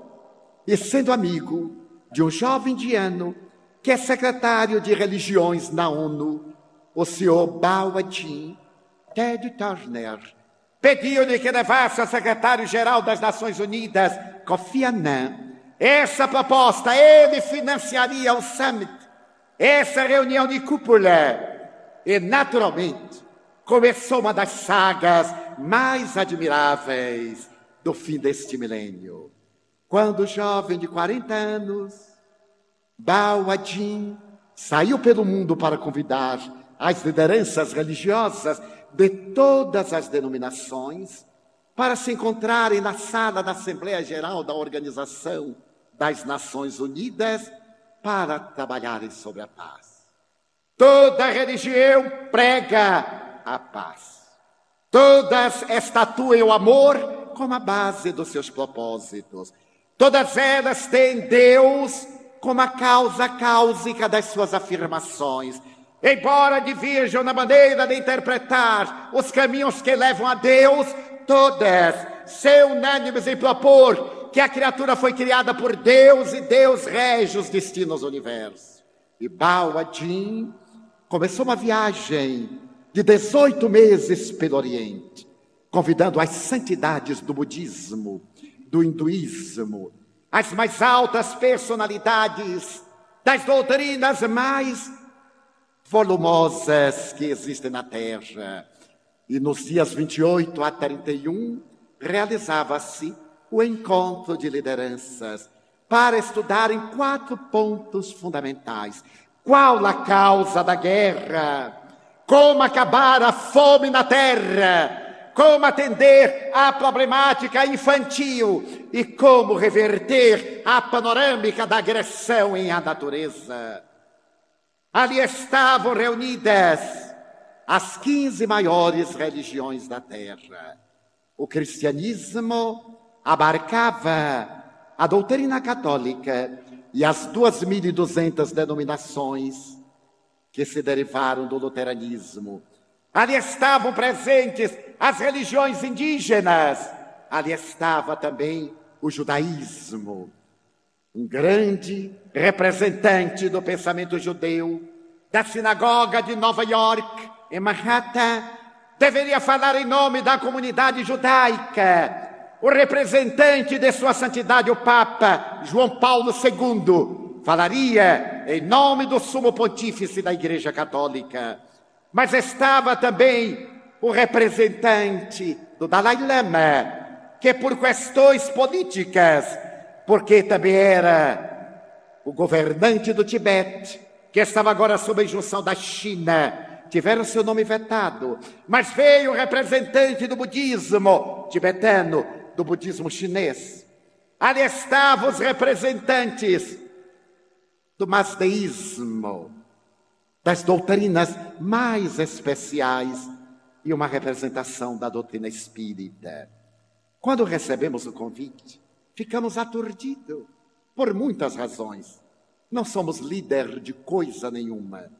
E sendo amigo de um jovem indiano que é secretário de religiões na ONU, o senhor Bawadin Ted Turner, pediu-lhe que levasse ao secretário-geral das Nações Unidas, Kofi Annan, essa proposta. Ele financiaria o summit, essa reunião de cúpula. E, naturalmente, começou uma das sagas mais admiráveis do fim deste milênio. Quando o jovem de 40 anos, Bao Adin, saiu pelo mundo para convidar as lideranças religiosas de todas as denominações para se encontrarem na sala da Assembleia Geral da Organização das Nações Unidas para trabalharem sobre a paz. Toda religião prega a paz. Todas estatuem o amor como a base dos seus propósitos. Todas elas têm Deus como a causa cáusica das suas afirmações. Embora divirjam na maneira de interpretar os caminhos que levam a Deus, todas são unânimes em propor que a criatura foi criada por Deus e Deus rege os destinos do universo. E Bawadin começou uma viagem de 18 meses pelo Oriente, convidando as santidades do budismo, do hinduísmo, as mais altas personalidades das doutrinas mais volumosas que existem na Terra. E nos dias 28 a 31, realizava-se o encontro de lideranças para estudar em quatro pontos fundamentais. Qual a causa da guerra? Como acabar a fome na terra? Como atender à problemática infantil e como reverter a panorâmica da agressão em a natureza? Ali estavam reunidas as 15 maiores religiões da terra. O cristianismo abarcava a doutrina católica e as 2.200 denominações que se derivaram do luteranismo. Ali estavam presentes as religiões indígenas. Ali estava também o judaísmo um grande representante do pensamento judeu, da sinagoga de Nova York, em Manhattan, deveria falar em nome da comunidade judaica. O representante de Sua Santidade, o Papa João Paulo II, falaria em nome do Sumo Pontífice da Igreja Católica. Mas estava também o representante do Dalai Lama, que por questões políticas porque também era o governante do Tibete, que estava agora sob a injunção da China, tiveram seu nome vetado, mas veio o representante do budismo tibetano, do budismo chinês. Ali estavam os representantes do masdeísmo, das doutrinas mais especiais e uma representação da doutrina espírita. Quando recebemos o convite, ficamos aturdidos por muitas razões. Não somos líder de coisa nenhuma,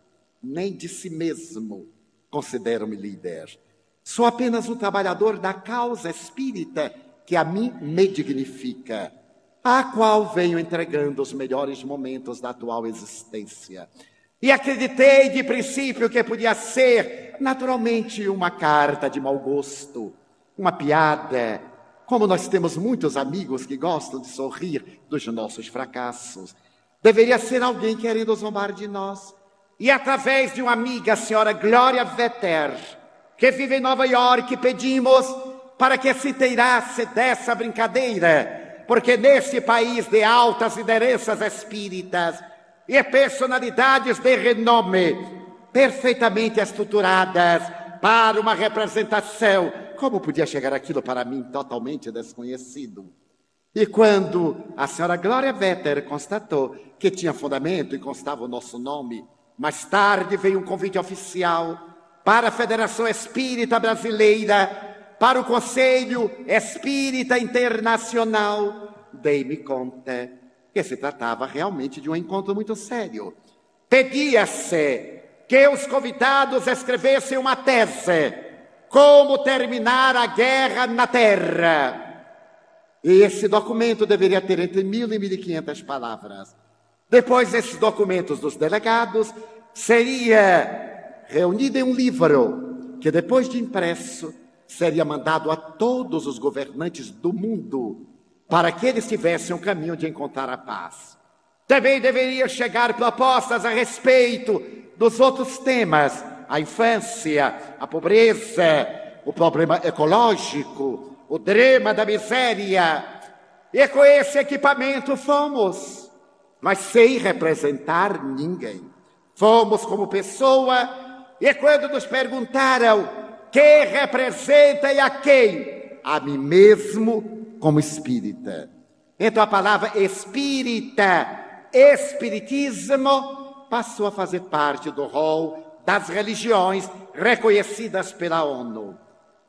nem de si mesmo considero-me líder. Sou apenas um trabalhador da causa espírita que a mim me dignifica, a qual venho entregando os melhores momentos da atual existência. E acreditei de princípio que podia ser, naturalmente, uma carta de mau gosto, uma piada, como nós temos muitos amigos que gostam de sorrir dos nossos fracassos, deveria ser alguém querendo zombar de nós. E através de uma amiga, a senhora Glória Vetter, que vive em Nova York, pedimos para que se inteirasse dessa brincadeira, porque nesse país de altas lideranças espíritas e personalidades de renome, perfeitamente estruturadas para uma representação como podia chegar aquilo para mim totalmente desconhecido? E quando a senhora Glória Vetter constatou que tinha fundamento e constava o nosso nome, mais tarde veio um convite oficial para a Federação Espírita Brasileira, para o Conselho Espírita Internacional, dei-me conta que se tratava realmente de um encontro muito sério. Pedia-se que os convidados escrevessem uma tese: como terminar a guerra na Terra. E esse documento deveria ter entre mil e mil e quinhentas palavras. Depois, esses documentos dos delegados seria reunido em um livro que, depois de impresso, seria mandado a todos os governantes do mundo para que eles tivessem um caminho de encontrar a paz. Também deveria chegar propostas a respeito dos outros temas, a infância, a pobreza, o problema ecológico, o drama da miséria. E com esse equipamento fomos, mas sem representar ninguém. Fomos como pessoa, e quando nos perguntaram quem representa e a quem, a mim mesmo como espírita. Então a palavra espírita, espiritismo, passou a fazer parte do rol das religiões reconhecidas pela ONU.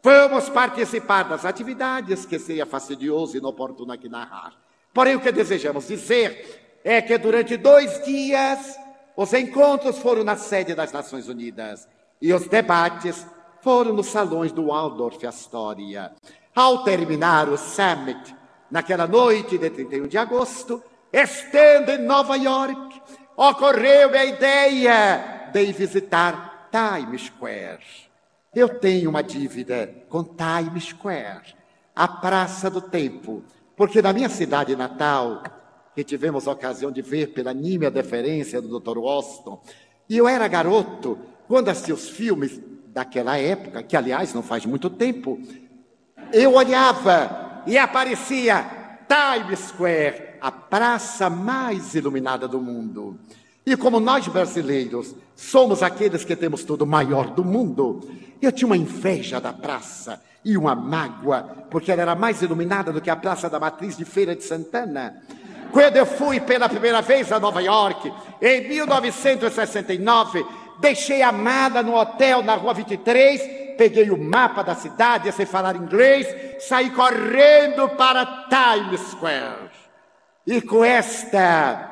Vamos participar das atividades, que seria fastidioso e inoportuno aqui narrar. Porém, o que desejamos dizer é que durante dois dias os encontros foram na sede das Nações Unidas e os debates foram nos salões do Waldorf Astoria. Ao terminar o summit, naquela noite de 31 de agosto, estando em Nova York, ocorreu a ideia de visitar Times Square. Eu tenho uma dívida com Times Square, a Praça do Tempo, porque na minha cidade natal, que tivemos a ocasião de ver pela nímia deferência do Dr. Washington, e eu era garoto quando assisti os filmes daquela época, que aliás não faz muito tempo, eu olhava e aparecia Times Square, a praça mais iluminada do mundo. E como nós brasileiros somos aqueles que temos tudo maior do mundo, eu tinha uma inveja da praça e uma mágoa, porque ela era mais iluminada do que a Praça da Matriz de Feira de Santana. Quando eu fui pela primeira vez a Nova York, em 1969, deixei a mala no hotel na Rua 23, peguei o mapa da cidade, sem falar inglês, saí correndo para Times Square. E com esta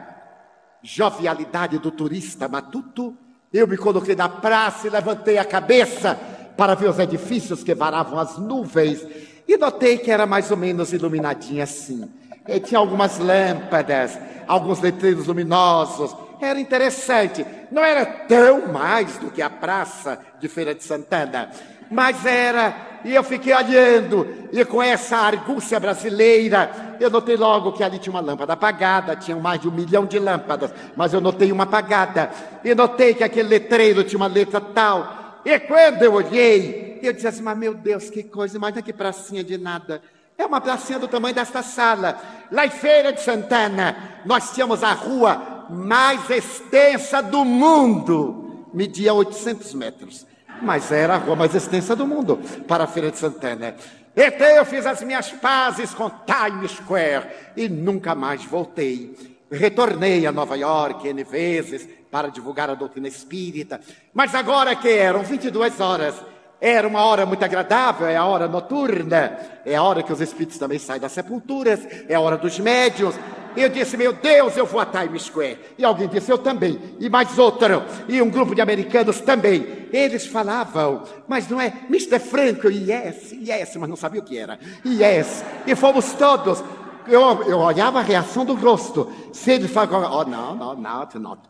jovialidade do turista matuto, eu me coloquei na praça e levantei a cabeça para ver os edifícios que varavam as nuvens e notei que era mais ou menos iluminadinha assim. E tinha algumas lâmpadas, alguns letreiros luminosos. Era interessante. Não era tão mais do que a praça de Feira de Santana, mas era. E eu fiquei olhando, e com essa argúcia brasileira, eu notei logo que ali tinha uma lâmpada apagada, tinha mais de um milhão de lâmpadas, mas eu notei uma apagada. E notei que aquele letreiro tinha uma letra tal. E quando eu olhei, eu disse assim, mas meu Deus, que coisa, imagina que pracinha de nada. É uma pracinha do tamanho desta sala. Lá em Feira de Santana, nós tínhamos a rua mais extensa do mundo. Media 800 metros mas era a rua mais extensa do mundo para a Feira de Santana. Então eu fiz as minhas pazes com Times Square e nunca mais voltei. Retornei a Nova York N vezes para divulgar a doutrina espírita, mas agora que eram 22 horas, era uma hora muito agradável, é a hora noturna, é a hora que os espíritos também saem das sepulturas, é a hora dos médios, eu disse, meu Deus, eu vou a Times Square. E alguém disse, eu também. E mais outro. E um grupo de americanos também. Eles falavam, mas não é Mr. Franco, yes, yes, mas não sabia o que era. Yes. E fomos todos. Eu, eu olhava a reação do rosto. Se eles falavam, oh, não, não, not, not.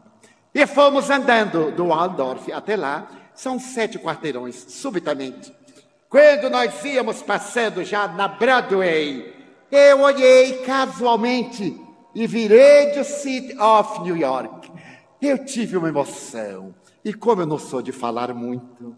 E fomos andando do Waldorf até lá. São sete quarteirões, subitamente. Quando nós íamos passando já na Broadway, eu olhei casualmente e virei de City of New York. Eu tive uma emoção. E como eu não sou de falar muito,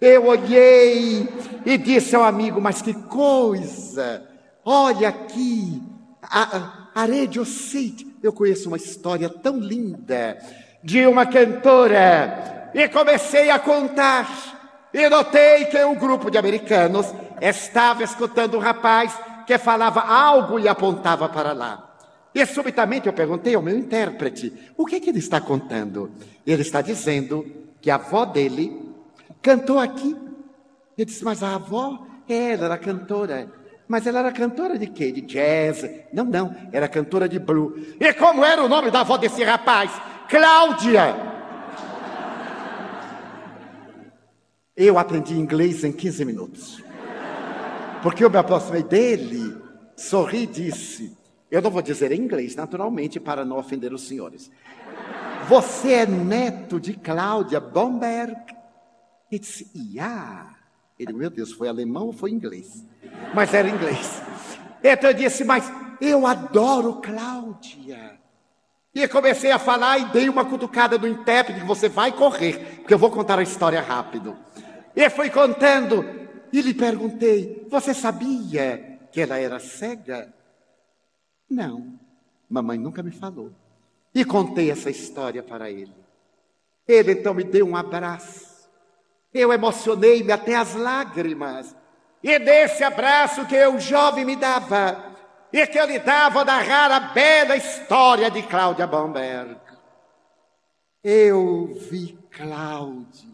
eu olhei e disse ao amigo: Mas que coisa! Olha aqui, a, a Radio City. Eu conheço uma história tão linda de uma cantora. E comecei a contar. E notei que um grupo de americanos estava escutando um rapaz que falava algo e apontava para lá. E subitamente eu perguntei ao meu intérprete: o que, é que ele está contando? Ele está dizendo que a avó dele cantou aqui. Eu disse: mas a avó, ela era cantora. Mas ela era cantora de quê? De jazz? Não, não, era cantora de blue. E como era o nome da avó desse rapaz? Cláudia. Eu aprendi inglês em 15 minutos. Porque eu me aproximei dele, sorri e disse: Eu não vou dizer em inglês, naturalmente, para não ofender os senhores. Você é neto de Cláudia Bomberg? Ele disse: Yeah. Ele, meu Deus, foi alemão ou foi inglês? Mas era inglês. Então eu disse: Mas eu adoro Cláudia. E comecei a falar e dei uma cutucada no intérprete que você vai correr, porque eu vou contar a história rápido. E fui contando e lhe perguntei: Você sabia que ela era cega? Não, mamãe nunca me falou. E contei essa história para ele. Ele então me deu um abraço. Eu emocionei-me até as lágrimas. E desse abraço que o jovem me dava, e que eu lhe dava narrar a bela história de Cláudia Bamberg. Eu vi Cláudia.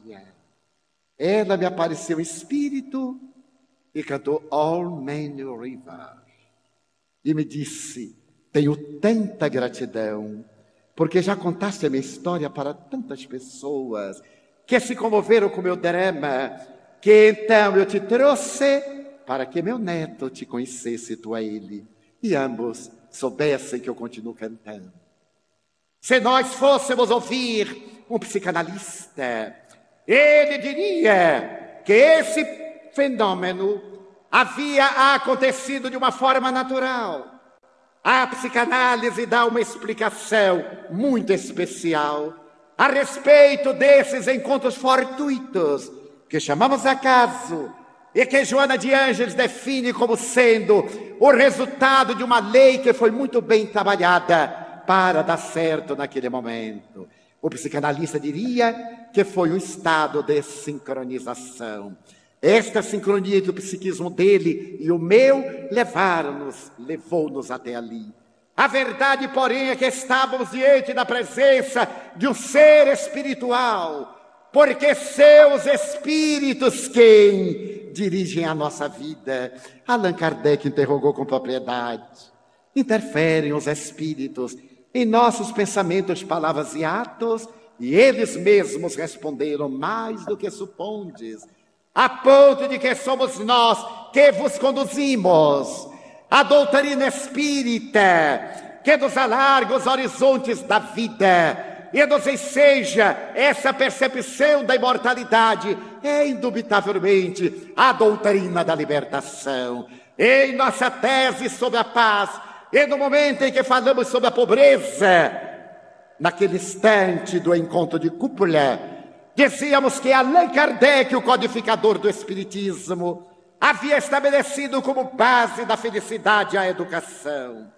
Ela me apareceu espírito e cantou All Many River. E me disse: Tenho tanta gratidão, porque já contaste a minha história para tantas pessoas que se comoveram com meu drama, que então eu te trouxe para que meu neto te conhecesse tu a ele e ambos soubessem que eu continuo cantando. Se nós fôssemos ouvir um psicanalista, ele diria que esse fenômeno havia acontecido de uma forma natural. A psicanálise dá uma explicação muito especial a respeito desses encontros fortuitos, que chamamos acaso, e que Joana de Ângeles define como sendo o resultado de uma lei que foi muito bem trabalhada para dar certo naquele momento. O psicanalista diria que foi um estado de sincronização. Esta sincronia entre o psiquismo dele e o meu levaram-nos, levou-nos até ali. A verdade, porém, é que estávamos diante da presença de um ser espiritual, porque seus espíritos quem dirigem a nossa vida. Allan Kardec interrogou com propriedade. Interferem os espíritos em nossos pensamentos, palavras e atos, e eles mesmos responderam mais do que supondes, a ponto de que somos nós que vos conduzimos a doutrina espírita, que nos alarga os horizontes da vida e nos enseja essa percepção da imortalidade, é indubitavelmente a doutrina da libertação. Em nossa tese sobre a paz, e no momento em que falamos sobre a pobreza, naquele instante do encontro de cúpula, dizíamos que Allan Kardec, o codificador do Espiritismo, havia estabelecido como base da felicidade a educação.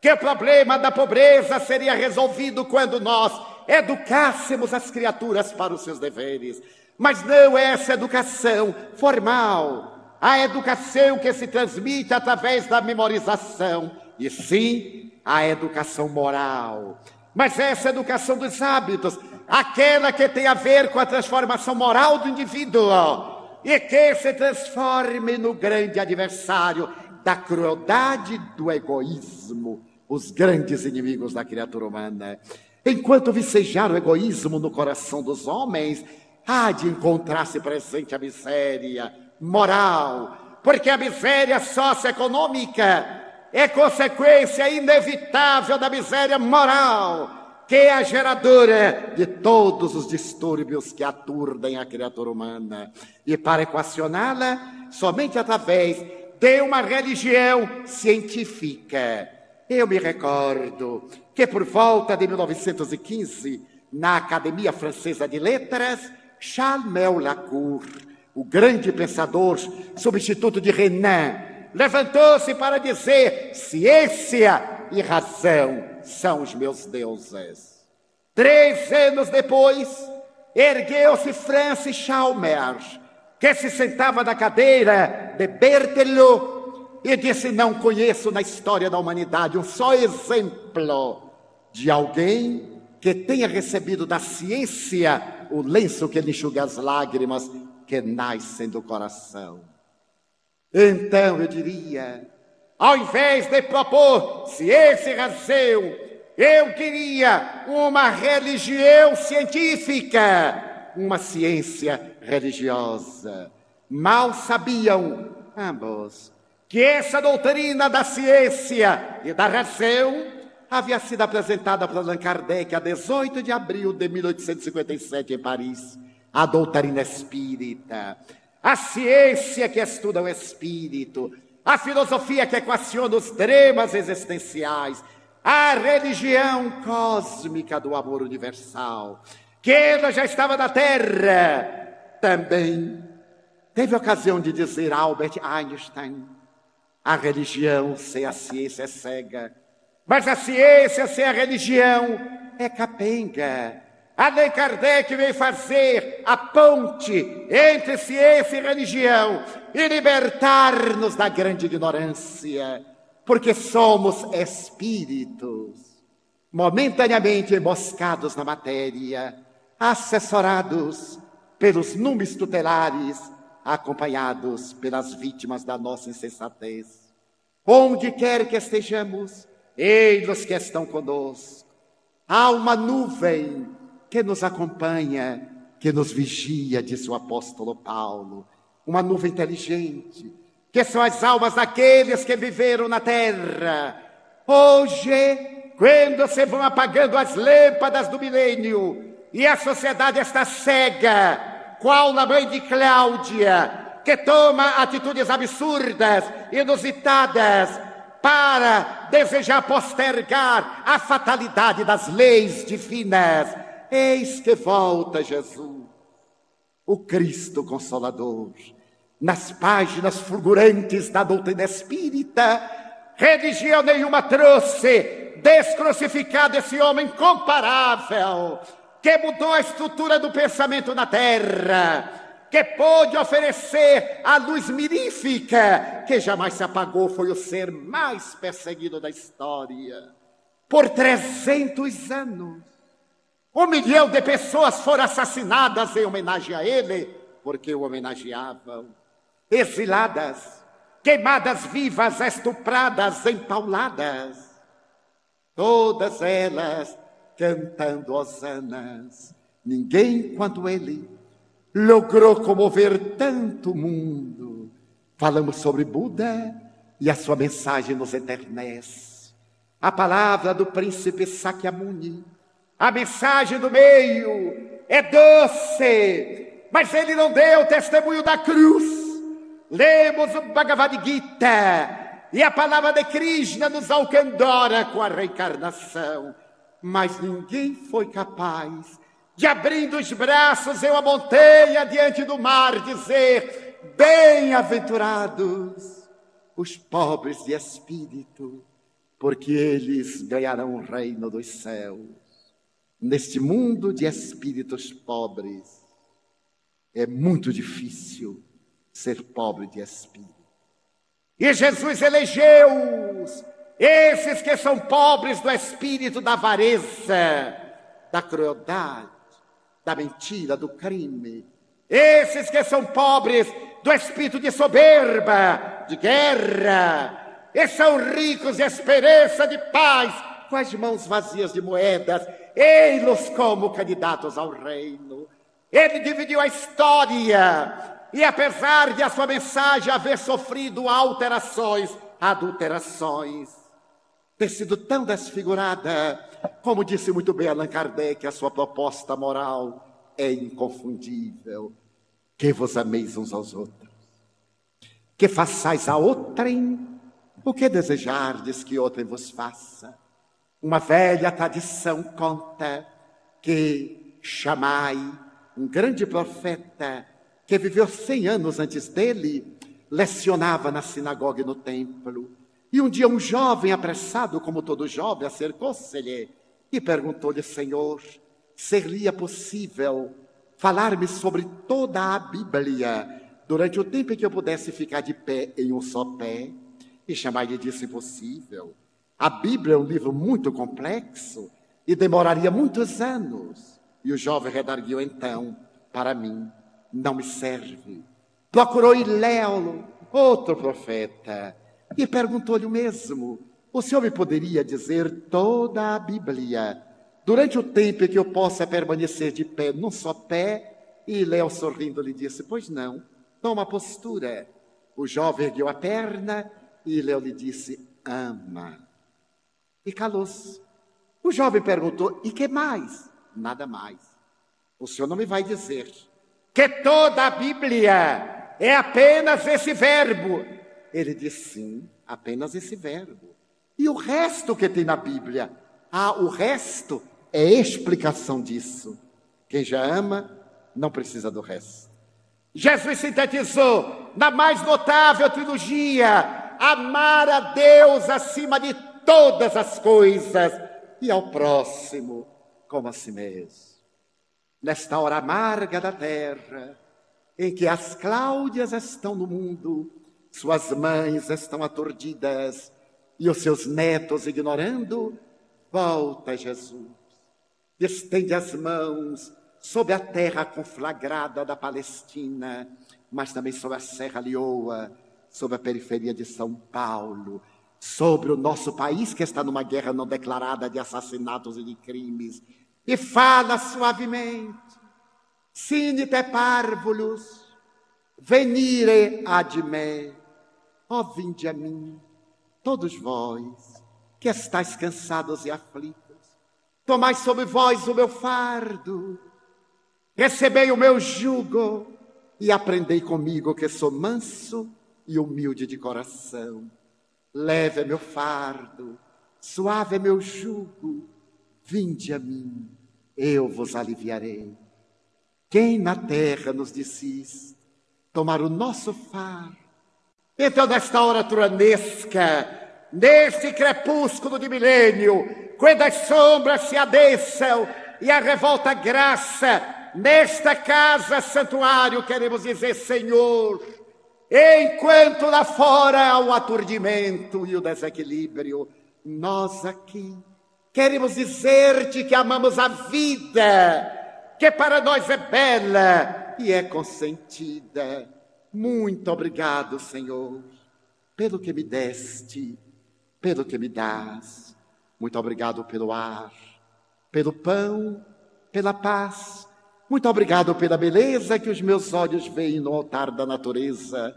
Que o problema da pobreza seria resolvido quando nós educássemos as criaturas para os seus deveres. Mas não essa educação formal, a educação que se transmite através da memorização, e sim a educação moral. Mas essa educação dos hábitos, aquela que tem a ver com a transformação moral do indivíduo, e que se transforme no grande adversário da crueldade do egoísmo, os grandes inimigos da criatura humana. Enquanto vicejar o egoísmo no coração dos homens, há de encontrar-se presente a miséria moral, porque a miséria socioeconômica é consequência inevitável da miséria moral que é a geradora de todos os distúrbios que aturdem a criatura humana. E para equacioná-la, somente através de uma religião científica. Eu me recordo que por volta de 1915, na Academia Francesa de Letras, Charles Lacour, o grande pensador, substituto de Renan, levantou-se para dizer ciência e razão são os meus deuses. Três anos depois, ergueu-se Francis Chalmers, que se sentava na cadeira de Berthelot e disse: Não conheço na história da humanidade um só exemplo de alguém que tenha recebido da ciência o lenço que lhe enxuga as lágrimas que nascem do coração. Então eu diria, ao invés de propor ciência e razão, eu queria uma religião científica uma ciência religiosa. Mal sabiam ambos que essa doutrina da ciência e da razão havia sido apresentada por Allan Kardec a 18 de abril de 1857 em Paris, a doutrina espírita, a ciência que estuda o espírito, a filosofia que equaciona os dramas existenciais, a religião cósmica do amor universal, que ela já estava na Terra, também teve ocasião de dizer Albert Einstein: a religião sem a ciência é cega mas a ciência sem a religião é capenga. Allan Kardec veio fazer a ponte entre ciência e religião e libertar-nos da grande ignorância, porque somos espíritos, momentaneamente emboscados na matéria, assessorados pelos números tutelares, acompanhados pelas vítimas da nossa insensatez. Onde quer que estejamos, Eis que estão conosco. Há uma nuvem que nos acompanha, que nos vigia, disse o apóstolo Paulo. Uma nuvem inteligente, que são as almas daqueles que viveram na terra. Hoje, quando se vão apagando as lâmpadas do milênio e a sociedade está cega, qual na mãe de Cláudia, que toma atitudes absurdas, inusitadas, para desejar postergar a fatalidade das leis divinas. Eis que volta Jesus, o Cristo Consolador, nas páginas fulgurantes da doutrina espírita. Religião nenhuma trouxe descrucificado esse homem comparável, que mudou a estrutura do pensamento na terra que pôde oferecer a luz mirífica que jamais se apagou, foi o ser mais perseguido da história. Por 300 anos, um milhão de pessoas foram assassinadas em homenagem a ele, porque o homenageavam. Exiladas, queimadas vivas, estupradas, empauladas. Todas elas cantando hosanas. Ninguém quanto ele logrou comover tanto mundo. Falamos sobre Buda e a sua mensagem nos eternece. A palavra do príncipe Sakyamuni, a mensagem do meio é doce, mas ele não deu testemunho da cruz. Lemos o Bhagavad Gita e a palavra de Krishna nos alcandora com a reencarnação, mas ninguém foi capaz de abrindo os braços eu a montanha diante do mar, dizer: Bem-aventurados os pobres de espírito, porque eles ganharão o reino dos céus. Neste mundo de espíritos pobres, é muito difícil ser pobre de espírito. E Jesus elegeu esses que são pobres do espírito da avareza, da crueldade, da mentira, do crime. Esses que são pobres do espírito de soberba, de guerra, e são ricos de esperança, de paz, com as mãos vazias de moedas, ei-los como candidatos ao reino. Ele dividiu a história, e apesar de a sua mensagem haver sofrido alterações, adulterações, ter sido tão desfigurada, como disse muito bem Allan Kardec, a sua proposta moral é inconfundível. Que vos ameis uns aos outros, que façais a outrem o que desejardes que outrem vos faça. Uma velha tradição conta que Chamai, um grande profeta que viveu cem anos antes dele, lecionava na sinagoga e no templo. E um dia um jovem apressado, como todo jovem, acercou-se-lhe e perguntou-lhe, Senhor, seria possível falar-me sobre toda a Bíblia durante o tempo em que eu pudesse ficar de pé em um só pé? E chamar lhe disse impossível. A Bíblia é um livro muito complexo e demoraria muitos anos. E o jovem redarguiu então, para mim, não me serve. Procurou Iléolo, outro profeta, e perguntou-lhe o mesmo: O senhor me poderia dizer toda a Bíblia durante o tempo em que eu possa permanecer de pé num só pé? E Léo, sorrindo, lhe disse: Pois não, toma postura. O jovem ergueu a perna e Léo lhe disse: Ama. E calou-se. O jovem perguntou: E que mais? Nada mais. O senhor não me vai dizer que toda a Bíblia é apenas esse verbo. Ele disse: Sim, apenas esse verbo. E o resto que tem na Bíblia? Ah, o resto é explicação disso. Quem já ama não precisa do resto. Jesus sintetizou na mais notável trilogia: amar a Deus acima de todas as coisas e ao próximo como a si mesmo. Nesta hora amarga da terra, em que as Cláudias estão no mundo, suas mães estão aturdidas e os seus netos ignorando, volta Jesus, estende as mãos sobre a terra conflagrada da Palestina, mas também sobre a Serra Leoa, sobre a periferia de São Paulo, sobre o nosso país que está numa guerra não declarada de assassinatos e de crimes, e fala suavemente: Sine te parvulus, venire ad me, ó vinde a mim, todos vós que estáis cansados e aflitos, tomai sobre vós o meu fardo, recebei o meu jugo e aprendei comigo que sou manso e humilde de coração Leve é meu fardo, suave é meu jugo, vinde a mim, eu vos aliviarei. Quem na terra nos disse tomar o nosso fardo? Então, nesta hora turanesca, neste crepúsculo de milênio, quando as sombras se adeçam e a revolta graça, nesta casa santuário, queremos dizer, Senhor, Enquanto lá fora há o aturdimento e o desequilíbrio, nós aqui queremos dizer-te que amamos a vida, que para nós é bela e é consentida. Muito obrigado, Senhor, pelo que me deste, pelo que me dás. Muito obrigado pelo ar, pelo pão, pela paz. Muito obrigado pela beleza que os meus olhos veem no altar da natureza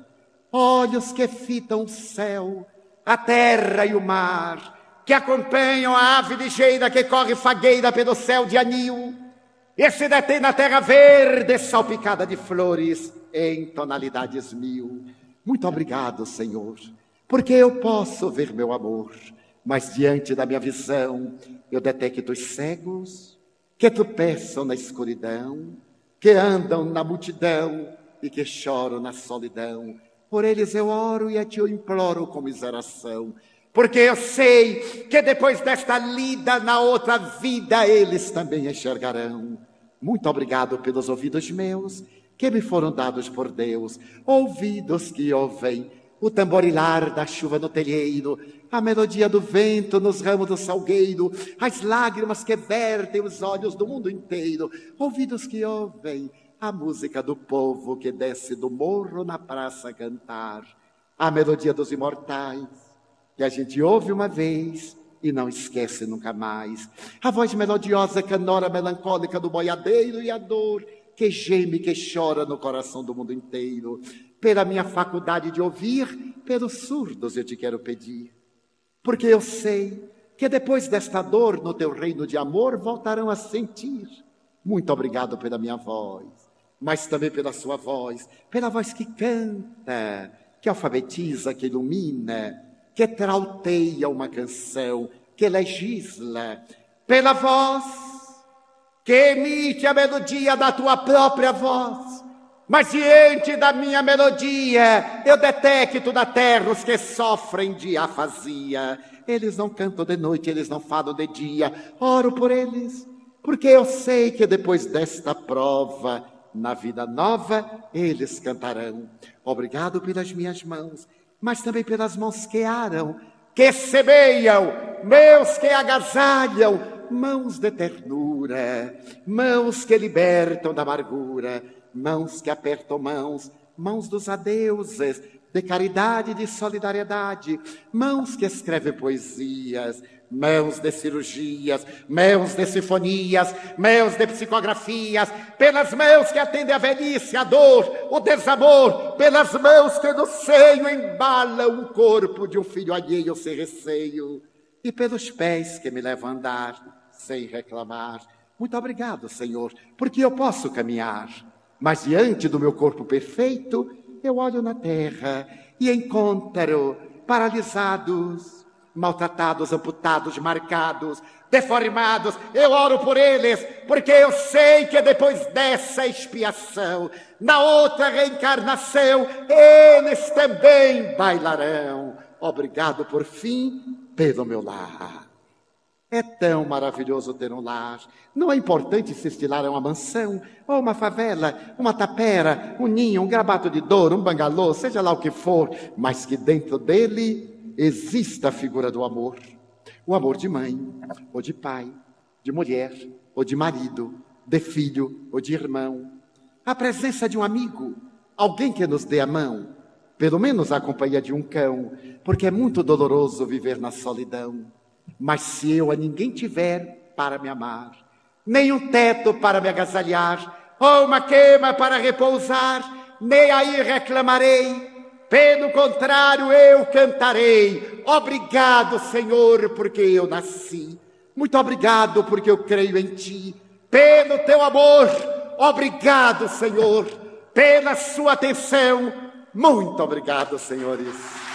olhos que fitam o céu, a terra e o mar, que acompanham a ave ligeira que corre fagueira pelo céu de anil, e se detém na terra verde salpicada de flores em tonalidades mil. Muito obrigado, Senhor, porque eu posso ver meu amor, mas diante da minha visão eu detecto os cegos que tropeçam na escuridão, que andam na multidão e que choram na solidão por eles eu oro e a ti eu imploro com miseração, porque eu sei que depois desta lida na outra vida eles também enxergarão. Muito obrigado pelos ouvidos meus que me foram dados por Deus, ouvidos que ouvem o tamborilar da chuva no telheiro, a melodia do vento nos ramos do salgueiro, as lágrimas que vertem os olhos do mundo inteiro, ouvidos que ouvem a música do povo que desce do morro na praça cantar, a melodia dos imortais, que a gente ouve uma vez e não esquece nunca mais, a voz melodiosa, canora, melancólica do boiadeiro e a dor que geme, que chora no coração do mundo inteiro. Pela minha faculdade de ouvir, pelos surdos eu te quero pedir, porque eu sei que depois desta dor no teu reino de amor voltarão a sentir. Muito obrigado pela minha voz mas também pela sua voz, pela voz que canta, que alfabetiza, que ilumina, que trauteia uma canção, que legisla, pela voz que emite a melodia da tua própria voz. Mas diante da minha melodia, eu detecto na terra os que sofrem de afasia. Eles não cantam de noite, eles não falam de dia. Oro por eles, porque eu sei que depois desta prova, na vida nova eles cantarão. Obrigado pelas minhas mãos, mas também pelas mãos que aram, que semeiam, meus que agasalham, mãos de ternura, mãos que libertam da amargura, mãos que apertam mãos, mãos dos adeuses, de caridade e de solidariedade, mãos que escrevem poesias, mãos de cirurgias, mãos de sinfonias, mãos de psicografias, pelas mãos que atendem a velhice, a dor, o desamor, pelas mãos que no seio embalam o corpo de um filho alheio sem receio, e pelos pés que me levam a andar sem reclamar. Muito obrigado, Senhor, porque eu posso caminhar, mas diante do meu corpo perfeito, eu olho na terra e encontro paralisados, maltratados, amputados, marcados, deformados. Eu oro por eles, porque eu sei que depois dessa expiação, na outra reencarnação, eles também bailarão. Obrigado por fim pelo meu lar. É tão maravilhoso ter um lar. Não é importante se estilar a uma mansão, ou uma favela, uma tapera, um ninho, um grabato de dor, um bangalô, seja lá o que for, mas que dentro dele exista a figura do amor. O amor de mãe, ou de pai, de mulher, ou de marido, de filho, ou de irmão. A presença de um amigo, alguém que nos dê a mão, pelo menos a companhia de um cão, porque é muito doloroso viver na solidão. Mas se eu a ninguém tiver para me amar, nem um teto para me agasalhar, ou uma queima para repousar, nem aí reclamarei. Pelo contrário, eu cantarei. Obrigado, Senhor, porque eu nasci. Muito obrigado, porque eu creio em Ti. Pelo Teu amor, obrigado, Senhor. Pela Sua atenção, muito obrigado, senhores.